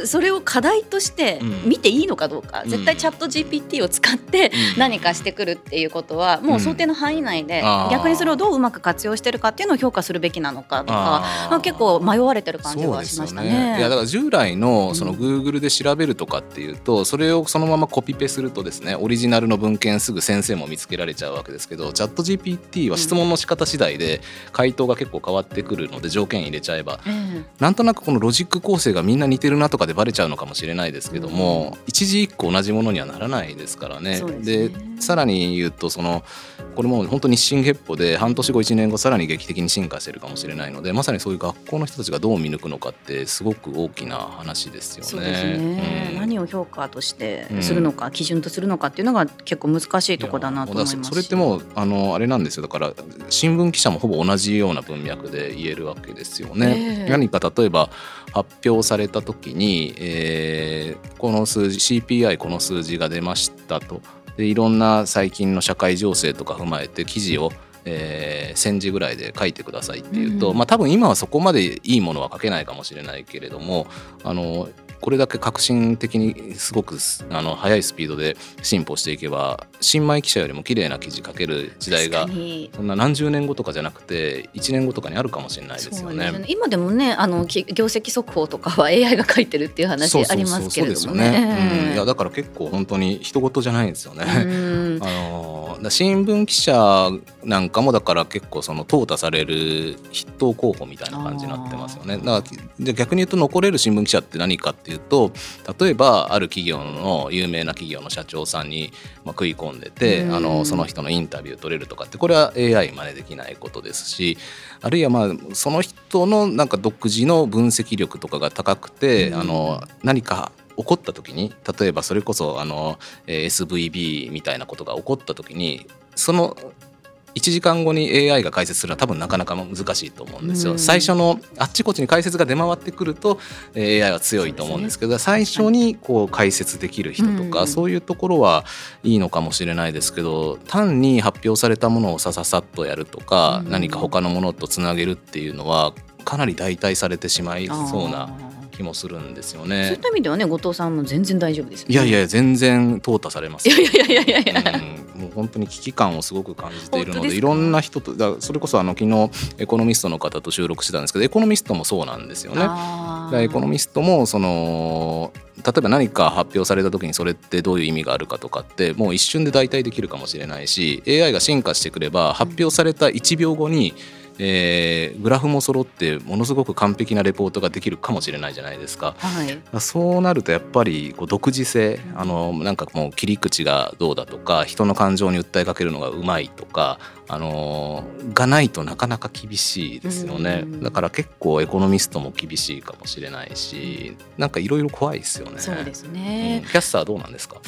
それを課題として見ていいのかどうか、うん、絶対チャット GPT を使って何かしてくるっていうことは、もう想定の範囲内で、逆にそれをどううまく活用してるかっていうのを評価するべきなのかとか、まあ、結構迷われてる感じはしましたね。ね。いやだから従来のその Google で調べるとかっていうと、それをそのままコピペするとですねオリジナルの文献すぐ先生も見つけられちゃうわけですけどチャット GPT は質問の仕方次第で回答が結構変わってくるので条件入れちゃえば、うん、なんとなくこのロジック構成がみんな似てるなとかでバレちゃうのかもしれないですけども、うん、一字一句同じものにはならないですからね。で、ね、さらに言うとそのこれも本当日進月歩で半年後1年後さらに劇的に進化してるかもしれないのでまさにそういう学校の人たちがどう見抜くのかってすごく大きな話ですよね。ね、うん、何を評価としてするのか、うん、基準とするのかっていうのが結構難しいところだなと思います。それってもうあのあれなんですよ。だから新聞記者もほぼ同じような文脈で言えるわけですよね。えー、何か例えば発表された時に、えー、この数字 CPI この数字が出ましたと。でいろんな最近の社会情勢とか踏まえて記事をえー、1000字ぐらいで書いてくださいっていうと、うん、まあ多分今はそこまでいいものは書けないかもしれないけれどもあのこれだけ革新的にすごくあの速いスピードで進歩していけば新米記者よりも綺麗な記事書ける時代がそんな何十年後とかじゃなくて1年後とかにあるかもしれないですよね。ね今でもねあの業績速報とかは AI が書いてるっていう話ありますけれどもね。いやだから結構本当に人事じゃないんですよね。あの新聞記者なんかもだから結構その淘汰される筆頭候補みたいな感じになってますよね。だから逆に言うと残れる新聞記者って何かってっていうと例えばある企業の有名な企業の社長さんに、まあ、食い込んでて、あのその人のインタビュー取れるとかってこれは AI 真似できないことですしあるいはまあその人のなんか独自の分析力とかが高くて、あの何か起こった時に例えばそれこそあの SVB みたいなことが起こった時にその1時間後に AI が解説するのは多分なかなか難しいと思うんですよ。最初のあっちこっちに解説が出回ってくると AI は強いと思うんですけど、ね、最初にこう解説できる人とか、そういうところはいいのかもしれないですけど単に発表されたものをさささっとやるとか、何か他のものとつなげるっていうのはかなり代替されてしまいそうな。気もするんですよね。そういった意味ではね後藤さんも全然大丈夫です、ね、いやいや全然淘汰されます。いやいやいやいやいや、うん、もう本当に危機感をすごく感じているのでいろんな人とだそれこそあの昨日エコノミストの方と収録してたんですけどエコノミストもそうなんですよね。エコノミストもその例えば何か発表された時にそれってどういう意味があるかとかってもう一瞬で代替できるかもしれないし AI が進化してくれば発表された1秒後に、うんえー、グラフも揃ってものすごく完璧なレポートができるかもしれないじゃないですか。はい、そうなるとやっぱりこう独自性あのなんかもう切り口がどうだとか人の感情に訴えかけるのがうまいとかあのがないとなかなか厳しいですよね。だから結構エコノミストも厳しいかもしれないしなんかいろいろ怖いですよね。そうですね、うん、キャスターどうなんですか？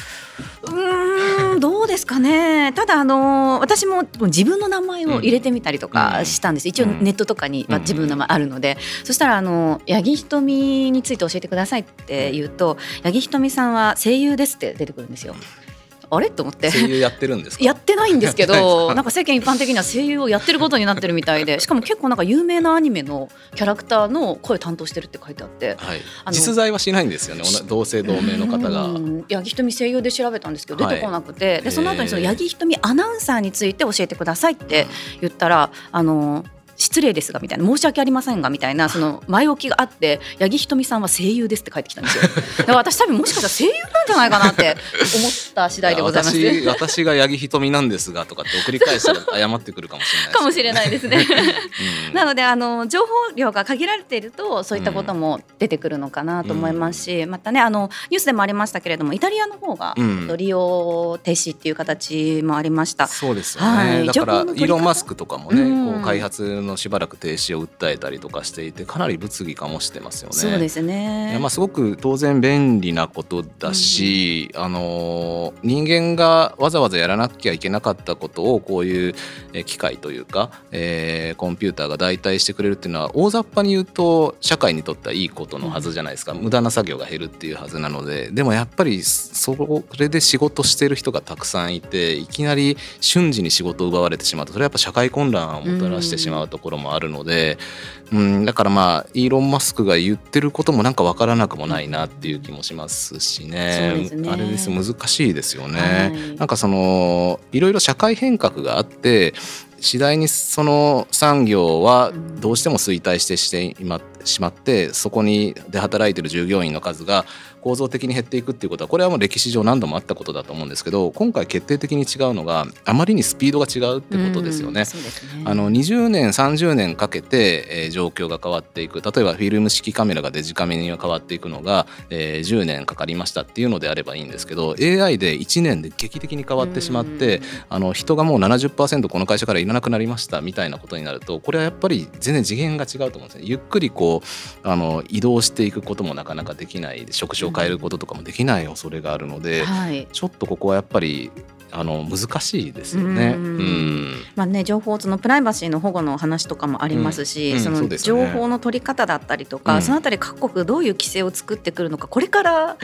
うんどうですかね。ただあの私も自分の名前を入れてみたりとかしたんです、一応ネットとかに、まあ、自分の名前あるので、そしたらあの八木ひとみについて教えてくださいって言うと八木ひとみさんは声優ですって出てくるんですよ。あれ？と思って。声優やってるんですやってないんですけどなんか世間一般的には声優をやってることになってるみたいで しかも結構なんか有名なアニメのキャラクターの声担当してるって書いてあって、はい、実在はしないんですよね同姓同名の方が。八木ひとみ声優で調べたんですけど出てこなくて、はい、でその後にその八木ひとみアナウンサーについて教えてくださいって言ったらあの失礼ですがみたいな申し訳ありませんがみたいなその前置きがあって八木ひとみさんは声優ですって書いてきたんですよ。だから私多分もしかしたら声優なんじゃないかなって思った次第でございます。私私が八木ひとみなんですがとかって送り返したら謝ってくるかもしれないかもしれないですね、うん、なのであの情報量が限られているとそういったことも出てくるのかなと思いますし、うん、またねあのニュースでもありましたけれどもイタリアの方が利用停止っていう形もありました、そうですよね、はい、だからイーロン・マスクとかもね、こう開発ののしばらく停止を訴えたりとかしていてかなり物議かもしてますよね。そうですね。まあ、すごく当然便利なことだし、うん、あの人間がわざわざやらなきゃいけなかったことをこういう機械というか、えー、コンピューターが代替してくれるっていうのは大雑把に言うと社会にとってはいいことのはずじゃないですか、うん、無駄な作業が減るっていうはずなのででもやっぱりそれで仕事してる人がたくさんいていきなり瞬時に仕事を奪われてしまうとそれはやっぱ社会混乱をもたらしてしまうところもあるので、うん、だからまあイーロン・マスクが言ってることもなんか分からなくもないなっていう気もしますしね。ね、あれです難しいですよね。はい、なんかそのいろいろ社会変革があって次第にその産業はどうしても衰退してしてしまってそこにで働いてる従業員の数が構造的に減っていくっていうことはこれはもう歴史上何度もあったことだと思うんですけど今回決定的に違うのがあまりにスピードが違うってことですよね。ねあの20年30年かけて、えー、状況が変わっていく例えばフィルム式カメラがデジカメに変わっていくのが、えー、10年かかりましたっていうのであればいいんですけど AI で1年で劇的に変わってしまってあの人がもう70%この会社からいらなくなりましたみたいなことになるとこれはやっぱり全然次元が違うと思うんですね。ゆっくりこうあの移動していくこともなかなかできない職種を変えることとかもできない恐れがあるので、はい、ちょっとここはやっぱりあの難しいですよね。まあね情報そのプライバシーの保護の話とかもありますし、うん、その情報の取り方だったりとか、そのあたり各国どういう規制を作ってくるのかこれから、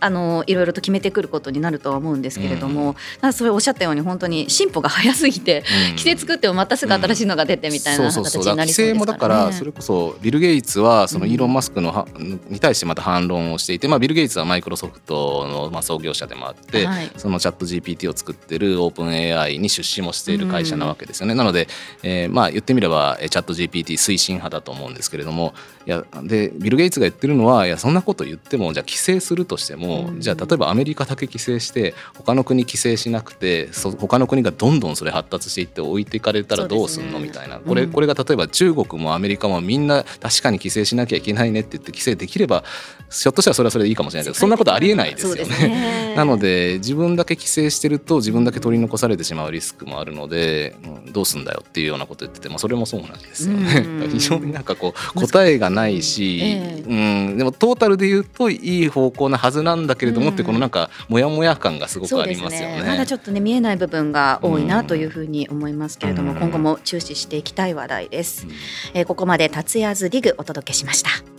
あのいろいろと決めてくることになるとは思うんですけれども、うん、それおっしゃったように本当に進歩が早すぎて、規制作ってもまたすぐ新しいのが出てみたいな形になりそうですから、ね、規制もだからそれこそビル・ゲイツはそのイーロン・マスクのは、に対してまた反論をしていて、まあ、ビル・ゲイツはマイクロソフトのまあ創業者でもあって、はい、そのチャット GPT を作ってるオープン AI に出資もしている会社なわけですよね。なので、えー、まあ言ってみればチャット GPT 推進派だと思うんですけれどもいやでビル・ゲイツが言ってるのはいやそんなこと言ってもじゃあ規制するとしても、じゃあ例えばアメリカだけ規制して他の国規制しなくてそ他の国がどんどんそれ発達していって置いていかれたらどうすんの、みたいな。これこれが例えば中国もアメリカもみんな確かに規制しなきゃいけないねって言って規制できればひょっとしたらそれはそれでいいかもしれないけどそんなことありえないですよね。ねなので自分だけ規制してると自分だけ取り残されてしまうリスクもあるので、うん、どうすんだよっていうようなこと言ってて、まあ、それもそうなんですよね。非常になんかこう答えがないし、えー、うん、でもトータルで言うといい方向なはずなんだけれどもってこのなんかモヤモヤ感がすごくありますよね。ねまだちょっとね見えない部分が多いなというふうに思いますけれども、今後も注視していきたい話題です。えー、ここまで Tetsuya's Dig お届けしました。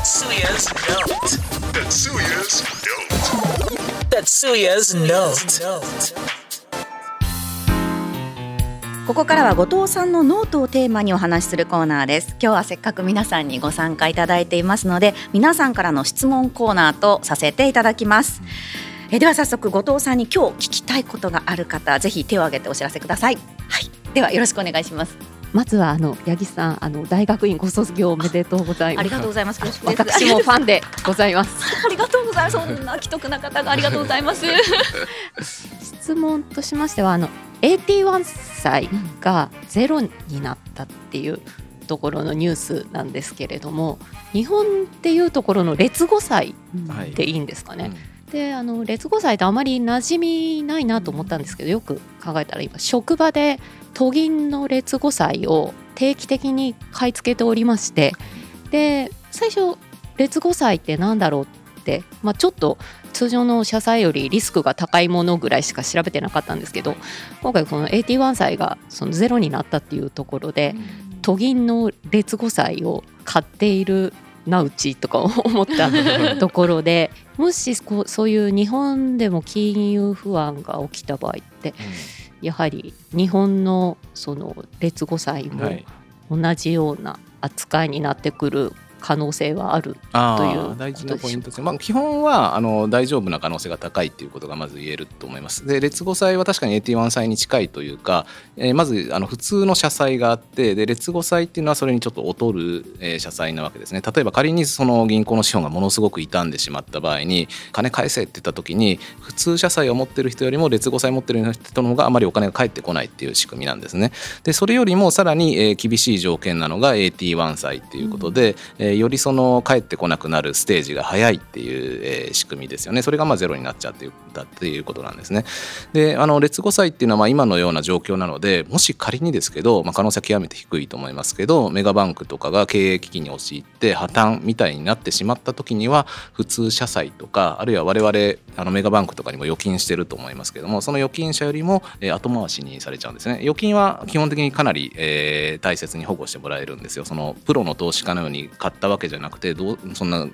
Tetsuya's Note. Tetsuya's Note. Tetsuya's Note. ここからは後藤さんのノートをテーマにお話しするコーナーです今日はせっかく皆さんにご参加いただいていますので皆さんからの質問コーナーとさせていただきますえでは早速後藤さんに今日聞きたいことがある方ぜひ手を挙げてお知らせくださいはいではよろしくお願いしますまずはあの八木さんあの大学院ご卒業おめでとうございます。ありがとうございます。私もファンでございます。ありがとうございます。そんな既得な方がありがとうございます。質問としましてはあの81歳がゼロになったっていうところのニュースなんですけれども日本っていうところの劣後祭っていいんですかね？はいうん、であの劣後祭ってあまり馴染みないなと思ったんですけどよく考えたら今職場で都銀の劣後祭を定期的に買い付けておりましてで最初劣後祭って何だろうって、まあ、ちょっと通常の社債よりリスクが高いものぐらいしか調べてなかったんですけど今回この81歳がそのゼロになったっていうところで都銀の劣後債を買っているなうちとか 思ったところで もしこうそういう日本でも金融不安が起きた場合って、やはり日本のその劣後債も同じような扱いになってくる可能性はあるという大事なポイントです、まあ、基本はあの大丈夫な可能性が高いということがまず言えると思います。で劣後債は確かに AT1 債に近いというか、えー、まずあの普通の社債があってで劣後債っていうのはそれにちょっと劣る、えー、社債なわけですね。例えば仮にその銀行の資本がものすごく傷んでしまった場合に金返せって言った時に普通社債を持ってる人よりも劣後債を持ってる人の方があまりお金が返ってこないっていう仕組みなんですね。でそれよりもさらに、えー、厳しい条件なのが AT1 債っていうことで、うんえー、よりその帰ってこなくなるステージが早いっていう、えー、仕組みですよね。それがまあゼロになっちゃってたっていうことなんですね。であの劣後債っていうのはまあ今のような状況なのでもし仮にですけど、まあ、可能性は極めて低いと思いますけどメガバンクとかが経営危機に陥って破綻みたいになってしまった時には普通社債とかあるいは我々あのメガバンクとかにも預金してると思いますけどもその預金者よりも、後回しにされちゃうんですね。預金は基本的にかなり、えー、大切に保護してもらえるんですよ。そのプロの投資家のように買ったわけじゃなくてどうそんな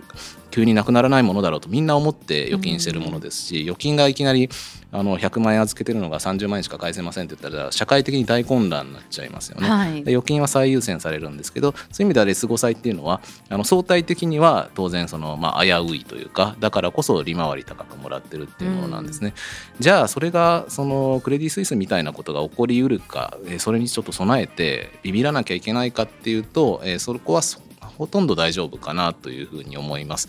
急になくならないものだろうとみんな思って預金してるものですし預金がいきなりあの100万円預けてるのが30万円しか返せませんって言ったら社会的に大混乱になっちゃいますよね、はい、預金は最優先されるんですけどそういう意味ではレス5歳っていうのはあの相対的には当然その、まあ、危ういというかだからこそ利回り高くもらってるっていうものなんですね、うん、じゃあそれがそのクレディ・スイスみたいなことが起こりうるかそれにちょっと備えてビビらなきゃいけないかっていうとそこはほとんど大丈夫かなというふうに思います。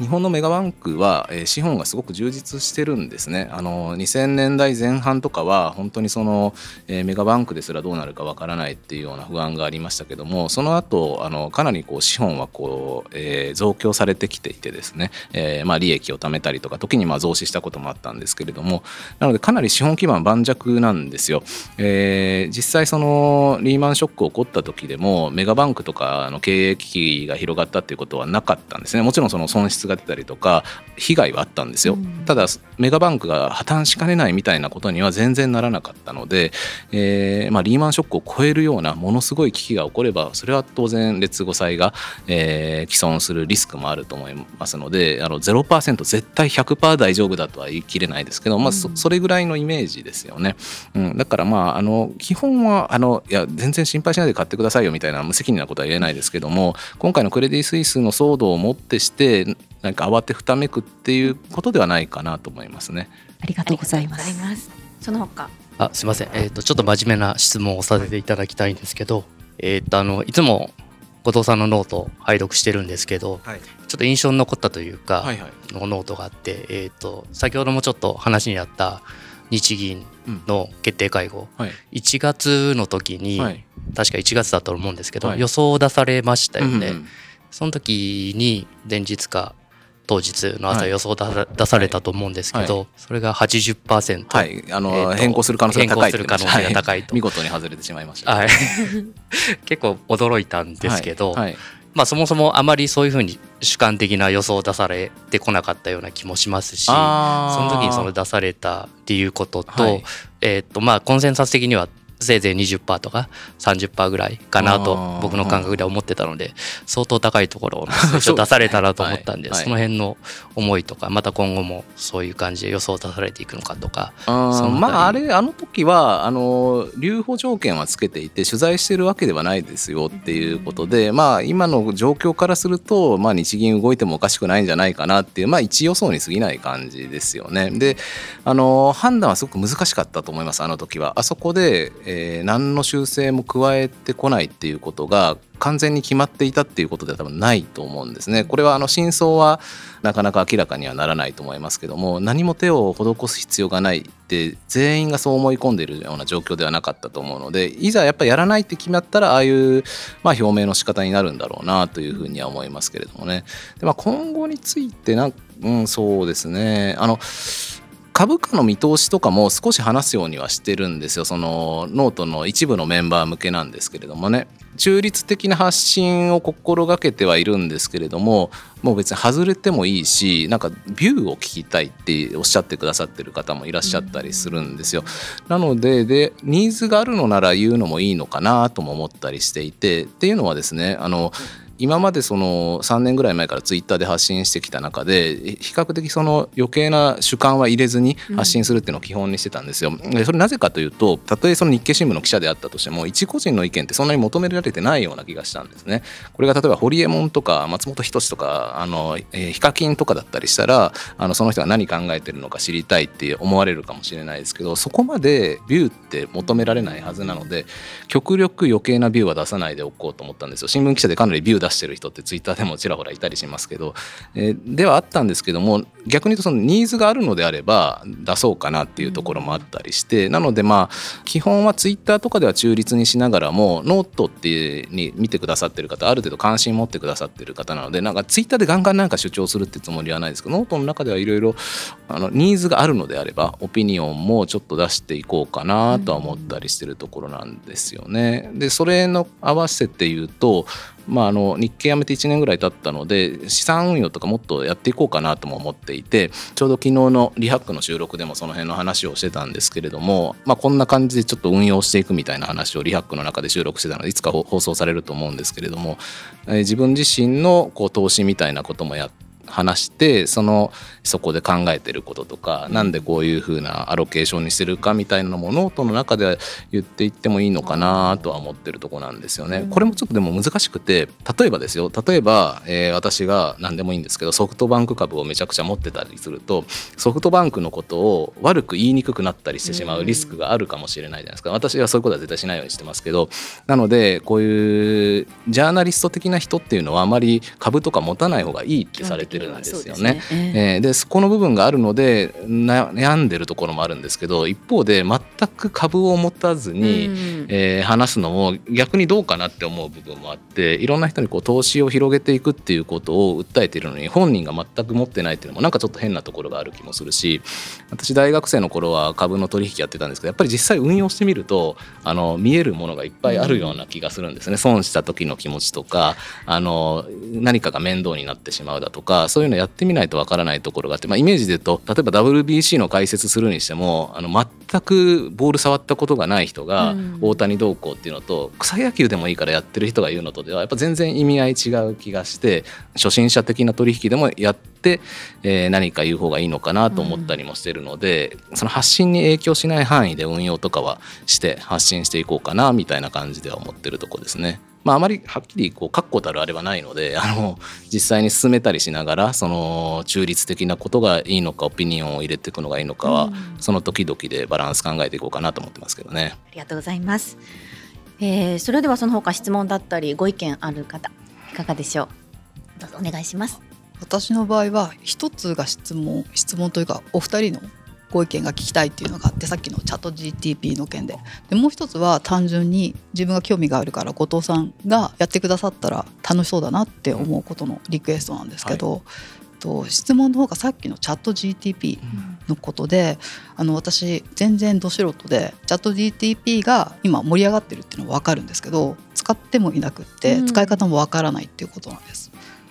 日本のメガバンクは、えー、資本がすごく充実してるんですね。あの2000年代前半とかは本当にその、えー、メガバンクですらどうなるかわからないっていうような不安がありましたけどもその後あのかなりこう資本はこう、えー、増強されてきていてですね、え、まあ利益を貯めたりとか時にまあ増資したこともあったんですけれどもなのでかなり資本基盤盤石なんですよ。え、実際そのリーマンショック起こった時でもメガバンクとかの経営危機が広がったっていうことはなかったんですね。もちろんその損失が出たりとか被害はあったんですよ、うん、ただメガバンクが破綻しかねないみたいなことには全然ならなかったので、えーまあ、リーマンショックを超えるようなものすごい危機が起こればそれは当然劣後債が、えー、既存するリスクもあると思いますのであの0%絶対100%大丈夫だとは言い切れないですけど、まあそ、それぐらいのイメージですよね、うん、だからまああの基本はあのいや全然心配しないで買ってくださいよみたいな無責任なことは言えないですけども今回のクレディ・スイスの騒動をもってしてなんか慌てふためくっていうことではないかなと思いますね。ありがとうございます。ますその他。あ、すみません。えっ、ー、とちょっと真面目な質問をさせていただきたいんですけど、えっ、ー、とあのいつも後藤さんのノート拝読してるんですけど、はい、ちょっと印象に残ったというか、はいはい、のノートがあって、えっ、ー、と先ほどもちょっと話にあった日銀の決定会合、うんはい、1月の時に、はい、確か1月だと思うんですけど、はい、予想を出されましたよね。うんうん、その時に前日か当日の朝予想だ、出されたと思うんですけど、はい、それが80%、はい、あの、えー、変更する可能性が高いが高いと、見事に外れてしまいました、はい、結構驚いたんですけど、まあ、そもそもあまりそういうふうに主観的な予想を出されてこなかったような気もしますしその時にその出されたっていうことと,、えーとまあ、コンセンサス的にはせいぜい20%とか30%ぐらいかなと僕の感覚では思ってたので相当高いところを 出されたらと思ったんでその辺の思いとかまた今後もそういう感じで予想出されていくのかとかまああれあの時はあの留保条件はつけていて取材してるわけではないですよっていうことでまあ今の状況からするとまあ日銀動いてもおかしくないんじゃないかなっていうまあ一予想に過ぎない感じですよね。であの判断はすごく難しかったと思いますあの時は。あそこでえー、何の修正も加えてこないっていうことが完全に決まっていたっていうことでは多分ないと思うんですね。これはあの真相はなかなか明らかにはならないと思いますけども何も手を施す必要がないって全員がそう思い込んでいるような状況ではなかったと思うのでいざやっぱりやらないって決まったらああいう、まあ、表明の仕方になるんだろうなというふうには思いますけれどもね。でまあ、今後についてなんうん、そうですねあの株価の見通しとかも少し話すようにはしてるんですよそのノートの一部のメンバー向けなんですけれどもね中立的な発信を心がけてはいるんですけれどももう別に外れてもいいしなんかビューを聞きたいっておっしゃってくださってる方もいらっしゃったりするんですよ。なのででニーズがあるのなら言うのもいいのかなとも思ったりしていてっていうのはですねあの今までその3年ぐらい前からツイッターで発信してきた中で比較的その余計な主観は入れずに発信するっていうのを基本にしてたんですよ。でそれなぜかというとたとえその日経新聞の記者であったとしても一個人の意見ってそんなに求められてないような気がしたんですね。これが例えばホリエモンとか松本人志とかあの、えー、ヒカキンとかだったりしたらあのその人が何考えてるのか知りたいって思われるかもしれないですけどそこまでビューって求められないはずなので極力余計なビューは出さないでおこうと思ったんですよ。新聞記者でかなりビュー出してる人ってツイッターでもちらほらいたりしますけど、えー、ではあったんですけども逆に言うとそのニーズがあるのであれば出そうかなっていうところもあったりしてなのでまあ基本はツイッターとかでは中立にしながらもノートってに見てくださってる方ある程度関心持ってくださってる方なのでなんかツイッターでガンガンなんか主張するってつもりはないですけどノートの中ではいろいろニーズがあるのであればオピニオンもちょっと出していこうかなとは思ったりしてるところなんですよね。でそれの合わせて言うとまあ、あの日経辞めて1年ぐらい経ったので資産運用とかもっとやっていこうかなとも思っていてちょうど昨日のリハックの収録でもその辺の話をしてたんですけれども、まあ、こんな感じでちょっと運用していくみたいな話をリハックの中で収録してたのでいつか放送されると思うんですけれども、えー、自分自身のこう投資みたいなこともやって話してそのそこで考えてることとかなんでこういうふうなアロケーションにしてるかみたいなのもノートの中で言っていってもいいのかなとは思ってるとこなんですよね。これもちょっとでも難しくて例えばですよ例えば、えー、私が何でもいいんですけどソフトバンク株をめちゃくちゃ持ってたりするとソフトバンクのことを悪く言いにくくなったりしてしまうリスクがあるかもしれないじゃないですか。私はそういうことは絶対しないようにしてますけどなのでこういうジャーナリスト的な人っていうのはあまり株とか持たない方がいいってされてるんですよね。で、ねえー、でそこの部分があるので悩んでるところもあるんですけど一方で全く株を持たずに、うん、えー、話すのも逆にどうかなって思う部分もあっていろんな人にこう投資を広げていくっていうことを訴えているのに本人が全く持ってないっていうのもなんかちょっと変なところがある気もするし私大学生の頃は株の取引やってたんですけどやっぱり実際運用してみるとあの見えるものがいっぱいあるような気がするんですね、損した時の気持ちとかあの何かが面倒になってしまうだとかそういうのやってみないとわからないところがあって、まあ、イメージで言うと例えば WBC の解説するにしてもあの全くボール触ったことがない人が大谷どうこうっていうのと草野球でもいいからやってる人が言うのとではやっぱ全然意味合い違う気がして初心者的な取引でもやって、えー、何か言う方がいいのかなと思ったりもしてるので、その発信に影響しない範囲で運用とかはして発信していこうかなみたいな感じでは思ってるとこですね。まあ、あまりはっきりこう確固たるあれはないのであの実際に進めたりしながらその中立的なことがいいのかオピニオンを入れていくのがいいのかは、うん、その時々でバランス考えていこうかなと思ってますけどね。ありがとうございます、えー、それではその他質問だったりご意見ある方いかがでしょう？どうぞお願いします。私の場合は一つが質問質問というかお二人のご意見が聞きたいっていうのがあってさっきのチャット GTP の件ででもう一つは単純に自分が興味があるから後藤さんがやってくださったら楽しそうだなって思うことのリクエストなんですけど、はい、と質問の方がさっきのチャット GTP のことで、うん、あの私全然ど素人でチャット GTP が今盛り上がってるっていうのは分かるんですけど使ってもいなくって使い方も分からないっていうことなんです。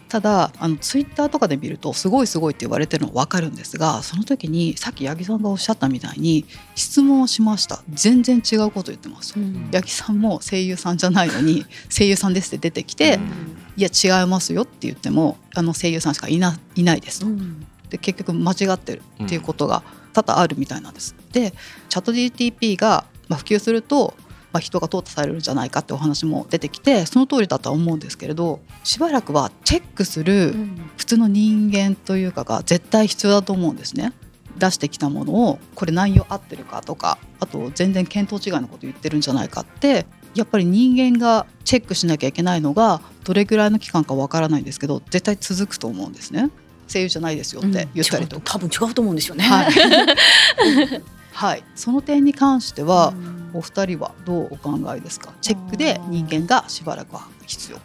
ただあのツイッターとかで見るとすごいすごいって言われてるの分かるんですがその時にさっき八木さんがおっしゃったみたいに質問をしました。全然違うこと言ってます、うん、八木さんも声優さんじゃないのに声優さんですって出てきて、うん、いや違いますよって言ってもあの声優さんしかいないないですと、うん、で結局間違ってるっていうことが多々あるみたいなんです。でチャット GTP が普及するとまあ、人が淘汰されるんじゃないかってお話も出てきてその通りだとは思うんですけれどしばらくはチェックする普通の人間というかが絶対必要だと思うんですね。出してきたものをこれ内容合ってるかとかあと全然見当違いのこと言ってるんじゃないかってやっぱり人間がチェックしなきゃいけないのがどれぐらいの期間かわからないんですけど絶対続くと思うんですね。声優じゃないですよって言ったりとか、うん、多分違うと思うんですよね。はい はい、その点に関しては、お二人はどうお考えですか？チェックで人間がしばらくは必要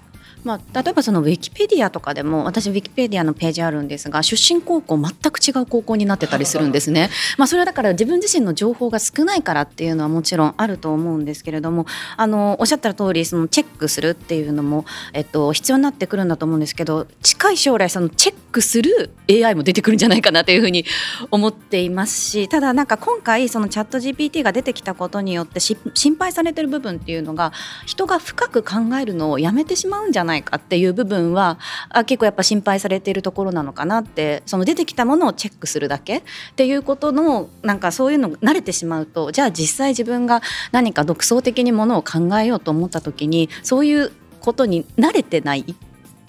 まあ、例えばそのウィキペディアとかでも私ウィキペディアのページあるんですが出身高校全く違う高校になってたりするんですね。まあ、それはだから自分自身の情報が少ないからっていうのはもちろんあると思うんですけれどもあのおっしゃった通りそのチェックするっていうのも、えっと、必要になってくるんだと思うんですけど近い将来そのチェックする AI も出てくるんじゃないかなというふうに思っていますしただなんか今回そのチャット GPT が出てきたことによって心配されてる部分っていうのが人が深く考えるのをやめてしまうんじゃないないかっていう部分はあ結構やっぱ心配されているところなのかなってその出てきたものをチェックするだけっていうことのなんかそういうの慣れてしまうとじゃあ実際自分が何か独創的にものを考えようと思った時にそういうことに慣れてないっ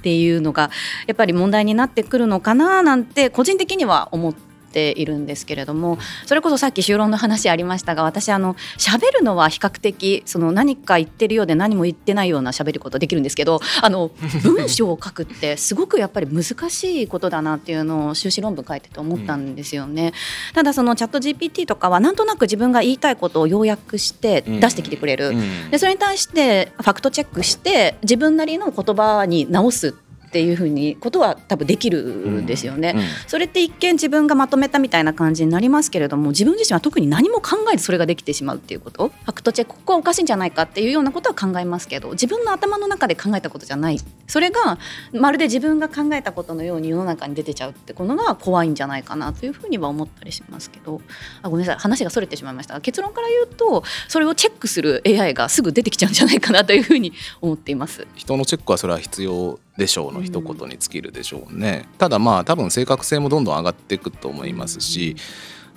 ていうのがやっぱり問題になってくるのかななんて個人的には思ってているんですけれどもそれこそさっき就論の話ありましたが私あの喋るのは比較的その何か言ってるようで何も言ってないような喋ることできるんですけどあの 文章を書くってすごくやっぱり難しいことだなっていうのを修士論文書いてて思ったんですよね。うん、ただそのチャット GPT とかはなんとなく自分が言いたいことを要約して出してきてくれる、でそれに対してファクトチェックして自分なりの言葉に直すっていうふうにことは多分できるんですよね、うんうん、それって一見自分がまとめたみたいな感じになりますけれども自分自身は特に何も考えずそれができてしまうっていうこと。ファクトチェックここはおかしいんじゃないかっていうようなことは考えますけど自分の頭の中で考えたことじゃない。それがまるで自分が考えたことのように世の中に出てちゃうってことが怖いんじゃないかなというふうには思ったりしますけど。あごめんなさい話がそれてしまいました。結論から言うとそれをチェックする AI がすぐ出てきちゃうんじゃないかなというふうに思っています。人のチェックはそれは必要でしょうの一言に尽きるでしょうね、ただまあ多分正確性もどんどん上がっていくと思いますし、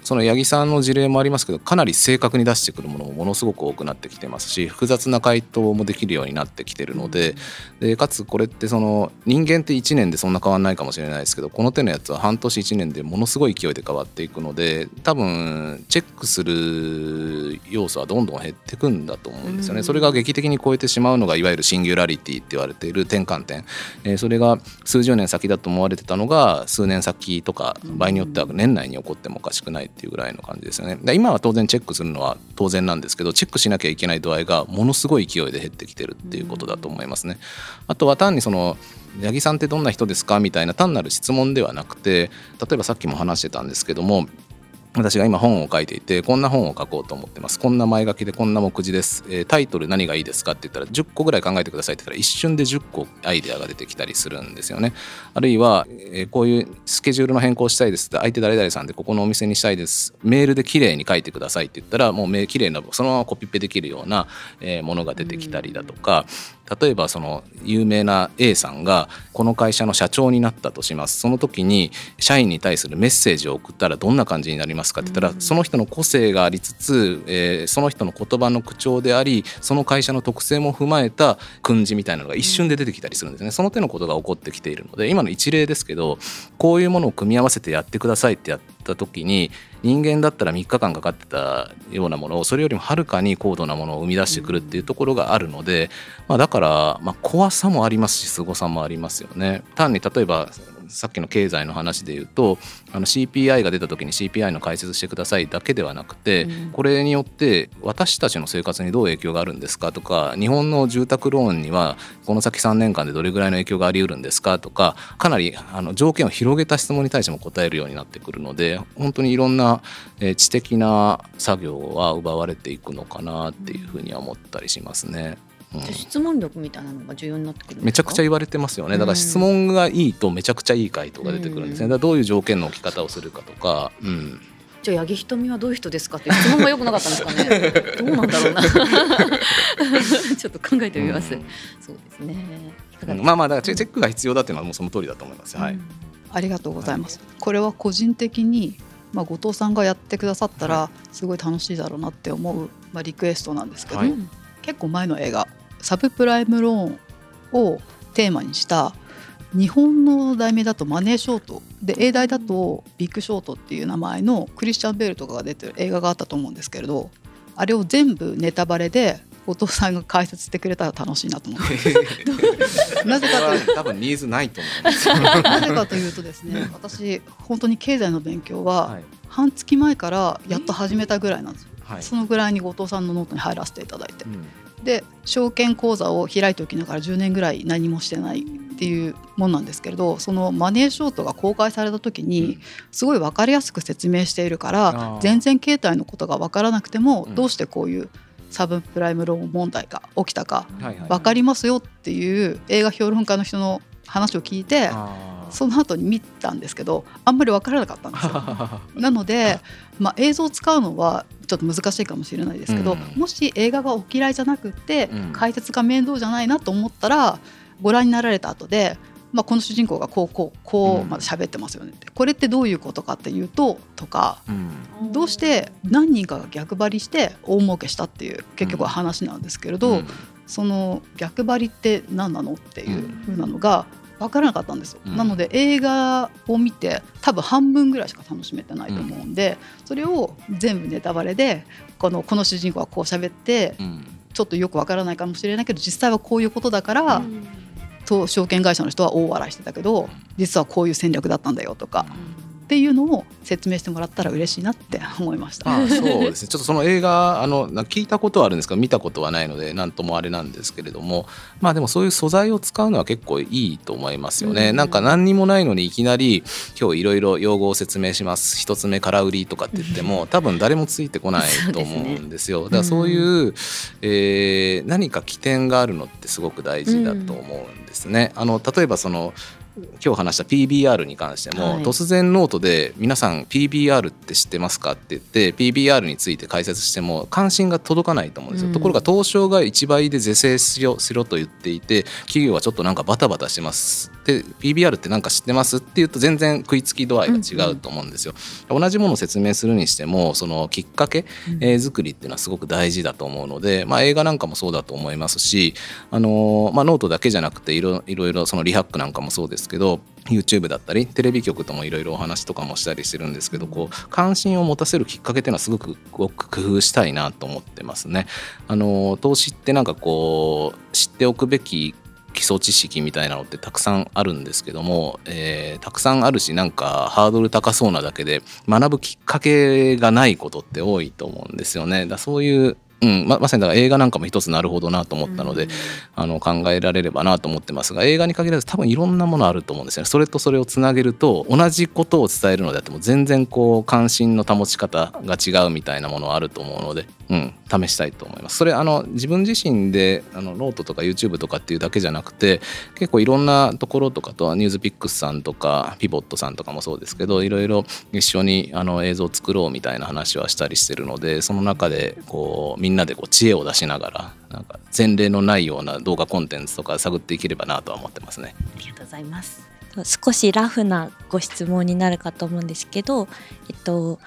その八木さんの事例もありますけどかなり正確に出してくるものもものすごく多くなってきてますし複雑な回答もできるようになってきてるのででかつこれってその人間って1年でそんな変わんないかもしれないですけどこの手のやつは半年1年でものすごい勢いで変わっていくので多分チェックする要素はどんどん減っていくんだと思うんですよね。それが劇的に超えてしまうのがいわゆるシンギュラリティって言われている転換点、えー、それが数十年先だと思われてたのが数年先とか場合によっては年内に起こってもおかしくないっていうぐらいの感じですよね。今は当然チェックするのは当然なんですけどチェックしなきゃいけない度合いがものすごい勢いで減ってきてるっていうことだと思いますね。あとは単にその八木さんってどんな人ですかみたいな単なる質問ではなくて例えばさっきも話してたんですけども私が今本を書いていてこんな本を書こうと思ってます。こんな前書きでこんな目次です、えー、タイトル何がいいですかって言ったら10個ぐらい考えてくださいって言ったら一瞬で10個アイデアが出てきたりするんですよね。あるいは、えー、こういうスケジュールの変更したいですって相手誰々さんでここのお店にしたいです。メールで綺麗に書いてくださいって言ったらもう綺麗なそのままコピペできるような、ものが出てきたりだとか、例えばその有名な A さんがこの会社の社長になったとします。その時に社員に対するメッセージを送ったらどんな感じになりますかって言ったらその人の個性がありつつ、えー、その人の言葉の口調でありその会社の特性も踏まえた訓示みたいなのが一瞬で出てきたりするんですね。その手のことが起こってきているので今の一例ですけどこういうものを組み合わせてやってくださいってやった時に人間だったら3日間かかってたようなものをそれよりもはるかに高度なものを生み出してくるっていうところがあるので、まあ、だから、まあ、怖さもありますし凄さもありますよね。単に例えばさっきの経済の話で言うとあの CPI が出た時に CPI の解説してくださいだけではなくて、うん、これによって私たちの生活にどう影響があるんですかとか日本の住宅ローンにはこの先3年間でどれぐらいの影響がありうるんですかとかかなりあの条件を広げた質問に対しても答えるようになってくるので本当にいろんな、え知的な作業は奪われていくのかなっていうふうには思ったりしますね。うん、質問力みたいなのが重要になってくるめちゃくちゃ言われてますよね。だから質問がいいとめちゃくちゃいい回答が出てくるんですね、だどういう条件の置き方をするかとか、うん、じゃあ八木ひとみはどういう人ですかって質問が良くなかったんですかね？どうなんだろうな。ちょっと考えてみます、うん、そうですね。まあまあだからチェックが必要だっていうのはもうその通りだと思います、はい、ありがとうございます、はい、これは個人的にまあ、後藤さんがやってくださったらすごい楽しいだろうなって思う、まあ、リクエストなんですけど、はい、結構前の映画サブプライムローンをテーマにした日本の題名だとマネーショートで英題だとビッグショートっていう名前のクリスチャン・ベールとかが出てる映画があったと思うんですけれどあれを全部ネタバレで後藤さんが解説してくれたら楽しいなと思って。なぜかという多分ニーズないと思います なぜかというとですね私本当に経済の勉強は半月前からやっと始めたぐらいなんですよ、はい、そのぐらいに後藤さんのノートに入らせていただいて、うんで証券口座を開いておきながら10年ぐらい何もしてないっていうもんなんですけれどそのマネーショートが公開された時にすごい分かりやすく説明しているから全然携帯のことが分からなくてもどうしてこういうサブプライムローン問題が起きたか分かりますよっていう映画評論家の人の話を聞いてその後に見たんですけどあんまり分からなかったんですよ。なので、まあ、映像を使うのはちょっと難しいかもしれないですけど、うん、もし映画がお嫌いじゃなくて、うん、解説が面倒じゃないなと思ったらご覧になられた後で、まあ、この主人公がこうこうこうまで喋ってますよねって、これってどういうことかっていうととか、どうして何人かが逆張りして大儲けしたっていう結局は話なんですけれど、その逆張りって何なのっていうふうなのが分からなかったんですよ、うん、なので映画を見て多分半分ぐらいしか楽しめてないと思うんで、うん、それを全部ネタバレでこのこの主人公はこう喋って、うん、ちょっとよく分からないかもしれないけど実際はこういうことだから、と証券会社の人は大笑いしてたけど実はこういう戦略だったんだよとか。っていうのを説明してもらったら嬉しいなって 思いました。あそうですね。ちょっとその映画あの聞いたことはあるんですけど見たことはないので何ともあれなんですけれども、まあでもそういう素材を使うのは結構いいと思いますよね。うん、なんか何にもないのにいきなり今日いろいろ用語を説明します。一つ目空売りとかって言っても多分誰もついてこないと思うんですよ。すね、だからそういう、うん、えー、何か起点があるのってすごく大事だと思うんですね。あの例えばその今日話した PBR に関しても、はい、突然ノートで皆さん PBR って知ってますかって言って PBR について解説しても関心が届かないと思うんですよ、うん、ところが東証が1倍で是正しろしろと言っていて企業はちょっとなんかバタバタしてます。で PBR って何か知ってますっていうと全然食いつき度合いが違うと思うんですよ、うんうん、同じものを説明するにしてもそのきっかけ、えー、作りっていうのはすごく大事だと思うので、まあ、映画なんかもそうだと思いますしあの、まあ、ノートだけじゃなくていろいろその ReHacQ なんかもそうですけど YouTube だったりテレビ局ともいろいろお話とかもしたりしてるんですけどこう関心を持たせるきっかけっていうのはすごくごく工夫したいなと思ってますね。あの投資ってなんかこう知っておくべき基礎知識みたいなのってたくさんあるんですけども、えー、たくさんあるしなんかハードル高そうなだけで学ぶきっかけがないことって多いと思うんですよね。だそういううんままさにだから映画なんかも一つなるほどなと思ったので、うん、あの考えられればなと思ってますが映画に限らず多分いろんなものあると思うんですよね。それとそれをつなげると同じことを伝えるのであっても全然こう関心の持ち方が違うみたいなものはあると思うので、うん、試したいと思います。それあの自分自身であのノートとか YouTube とかっていうだけじゃなくて結構いろんなところとかと NewsPicks さんとか PIVOT さんとかもそうですけどいろいろ一緒にあの映像を作ろうみたいな話はしたりしてるのでその中でこうみんなでこう知恵を出しながらなんか前例のないような動画コンテンツとか探っていければなとは思ってますね。ありがとうございます。少しラフなご質問になるかと思うんですけど、えっと、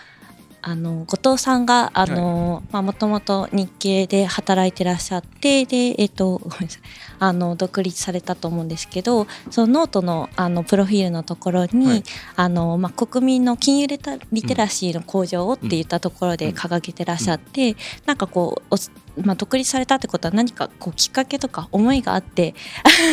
あの後藤さんがあの、まあ、もともと日経で働いてらっしゃってで、えっと、ごめんなさいあの独立されたと思うんですけどそのノートのあのプロフィールのところに、はい、あのまあ、国民の金融リテリテラシーの向上をっていったところで掲げてらっしゃって、うん、なんかこうまあ、独立されたってことは何かこうきっかけとか思いがあって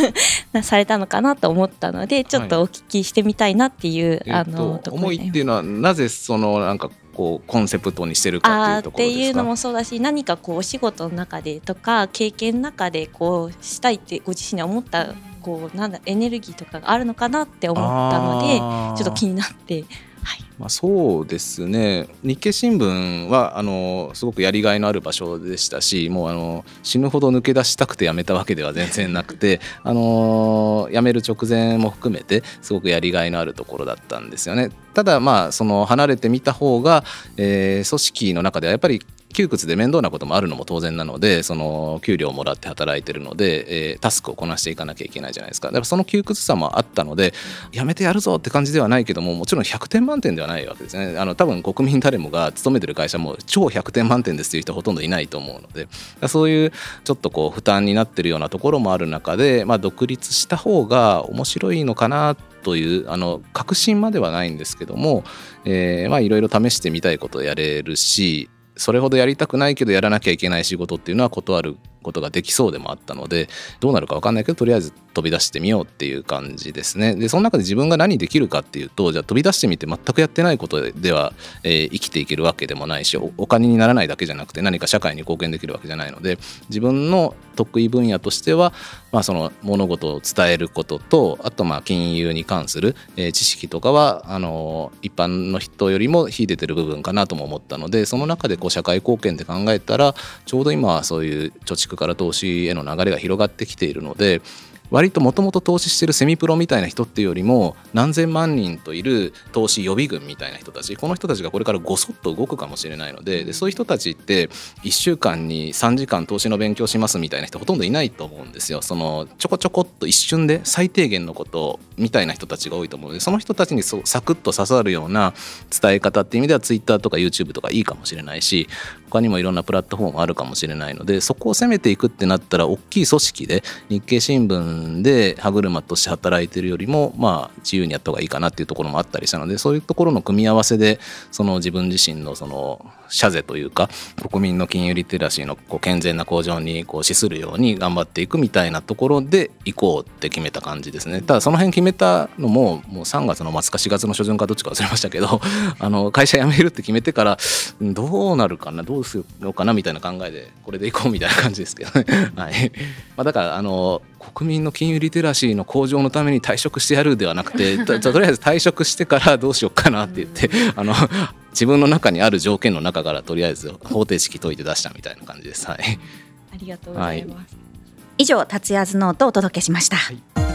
されたのかなと思ったのでちょっとお聞きしてみたいなっていう、はい、あの、えー、思いっていうのはなぜそのなんかこうコンセプトにしてるかっていうところっていうのもそうだし何かこうお仕事の中でとか経験の中でこうしたいってご自身で思ったこうなんだエネルギーとかがあるのかなって思ったのでちょっと気になってはい、まあ、そうですね日経新聞はあのすごくやりがいのある場所でしたしもうあの死ぬほど抜け出したくて辞めたわけでは全然なくて あの辞める直前も含めてすごくやりがいのあるところだったんですよね。ただまあその離れてみた方が、えー、組織の中ではやっぱり窮屈で面倒なこともあるのも当然なのでその給料をもらって働いてるので、えー、タスクをこなしていかなきゃいけないじゃないですか。だからその窮屈さもあったのでやめてやるぞって感じではないけどももちろん100点満点ではないわけですね。あの多分国民誰もが勤めてる会社も超100点満点ですっていう人ほとんどいないと思うので。そういうちょっとこう負担になってるようなところもある中で、まあ、独立した方が面白いのかなというあの確信まではないんですけども、えー、まあいろいろ試してみたいことをやれるしそれほどやりたくないけどやらなきゃいけない仕事っていうのは断ることができそうでもあったのでどうなるか分かんないけどとりあえず飛び出してみようっていう感じですね。でその中で自分が何できるかっていうとじゃあ飛び出してみて全くやってないことでは、えー、生きていけるわけでもないしお金にならないだけじゃなくて何か社会に貢献できるわけじゃないので自分の得意分野としては、まあ、その物事を伝えることとあとまあ金融に関する、えー、知識とかはあの一般の人よりも秀でてる部分かなとも思ったのでその中でこう社会貢献で考えたらちょうど今はそういう貯蓄から投資への流れが広がってきているので割ともともと投資してるセミプロみたいな人っていうよりも何千万人といる投資予備軍みたいな人たちこの人たちがこれからごそっと動くかもしれないのででそういう人たちって1週間に3時間投資の勉強しますみたいな人ほとんどいないと思うんですよ。そのちょこちょこっと一瞬で最低限のことみたいな人たちが多いと思うのでその人たちにサクッと刺さるような伝え方っていう意味では Twitter とか YouTube とかいいかもしれないし他にもいろんなプラットフォームあるかもしれないのでそこを攻めていくってなったら大きい組織で日経新聞で歯車として働いてるよりもまあ自由にやった方がいいかなっていうところもあったりしたのでそういうところの組み合わせでその自分自身のその社税というか国民の金融リテラシーのこう健全な向上にこう資するように頑張っていくみたいなところで行こうって決めた感じですね。ただその辺決めたのももう3月の末か4月の初旬かどっちか忘れましたけどあの会社辞めるって決めてからどうなるかなどうするのかなみたいな考えでこれでいこうみたいな感じですけどね はいまあ、だからあの国民の金融リテラシーの向上のために退職してやるではなくて ととりあえず退職してからどうしようかなって言って あの自分の中にある条件の中からとりあえず方程式解いて出したみたいな感じです。はい、ありがとうございます。はい、以上達也ズノートをお届けしました。はい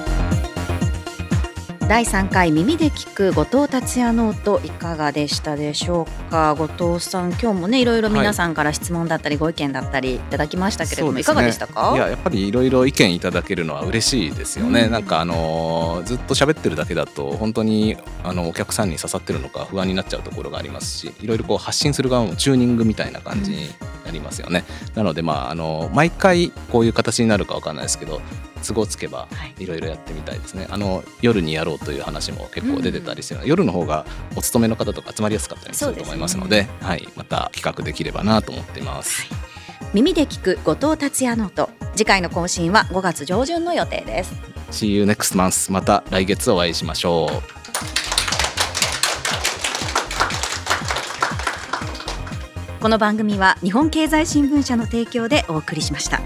第3回耳で聴く後藤達也ノートいかがでしたでしょうか？後藤さん今日もねいろいろ皆さんから質問だったりご意見だったりいただきましたけれども、はい、いかがでしたか？いややっぱりいろいろ意見いただけるのは嬉しいですよね、うん、なんかあのずっと喋ってるだけだと本当にあのお客さんに刺さってるのか不安になっちゃうところがありますしいろいろこう発信する側もチューニングみたいな感じになりますよね、うん、なのでまああの毎回こういう形になるかわかんないですけど都合つけばい。ろいろやってみたいですね、はい、あの夜にやろうという話も結構出てたりして、うん、夜の方がお勤めの方とか集まりやすかったりすると思いますので、ね、はい、また企画できればなと思っています、はい、耳で聞く後藤達也ノート次回の更新は5月上旬の予定です。See you next month また来月お会いしましょう。この番組は日本経済新聞社の提供でお送りしました。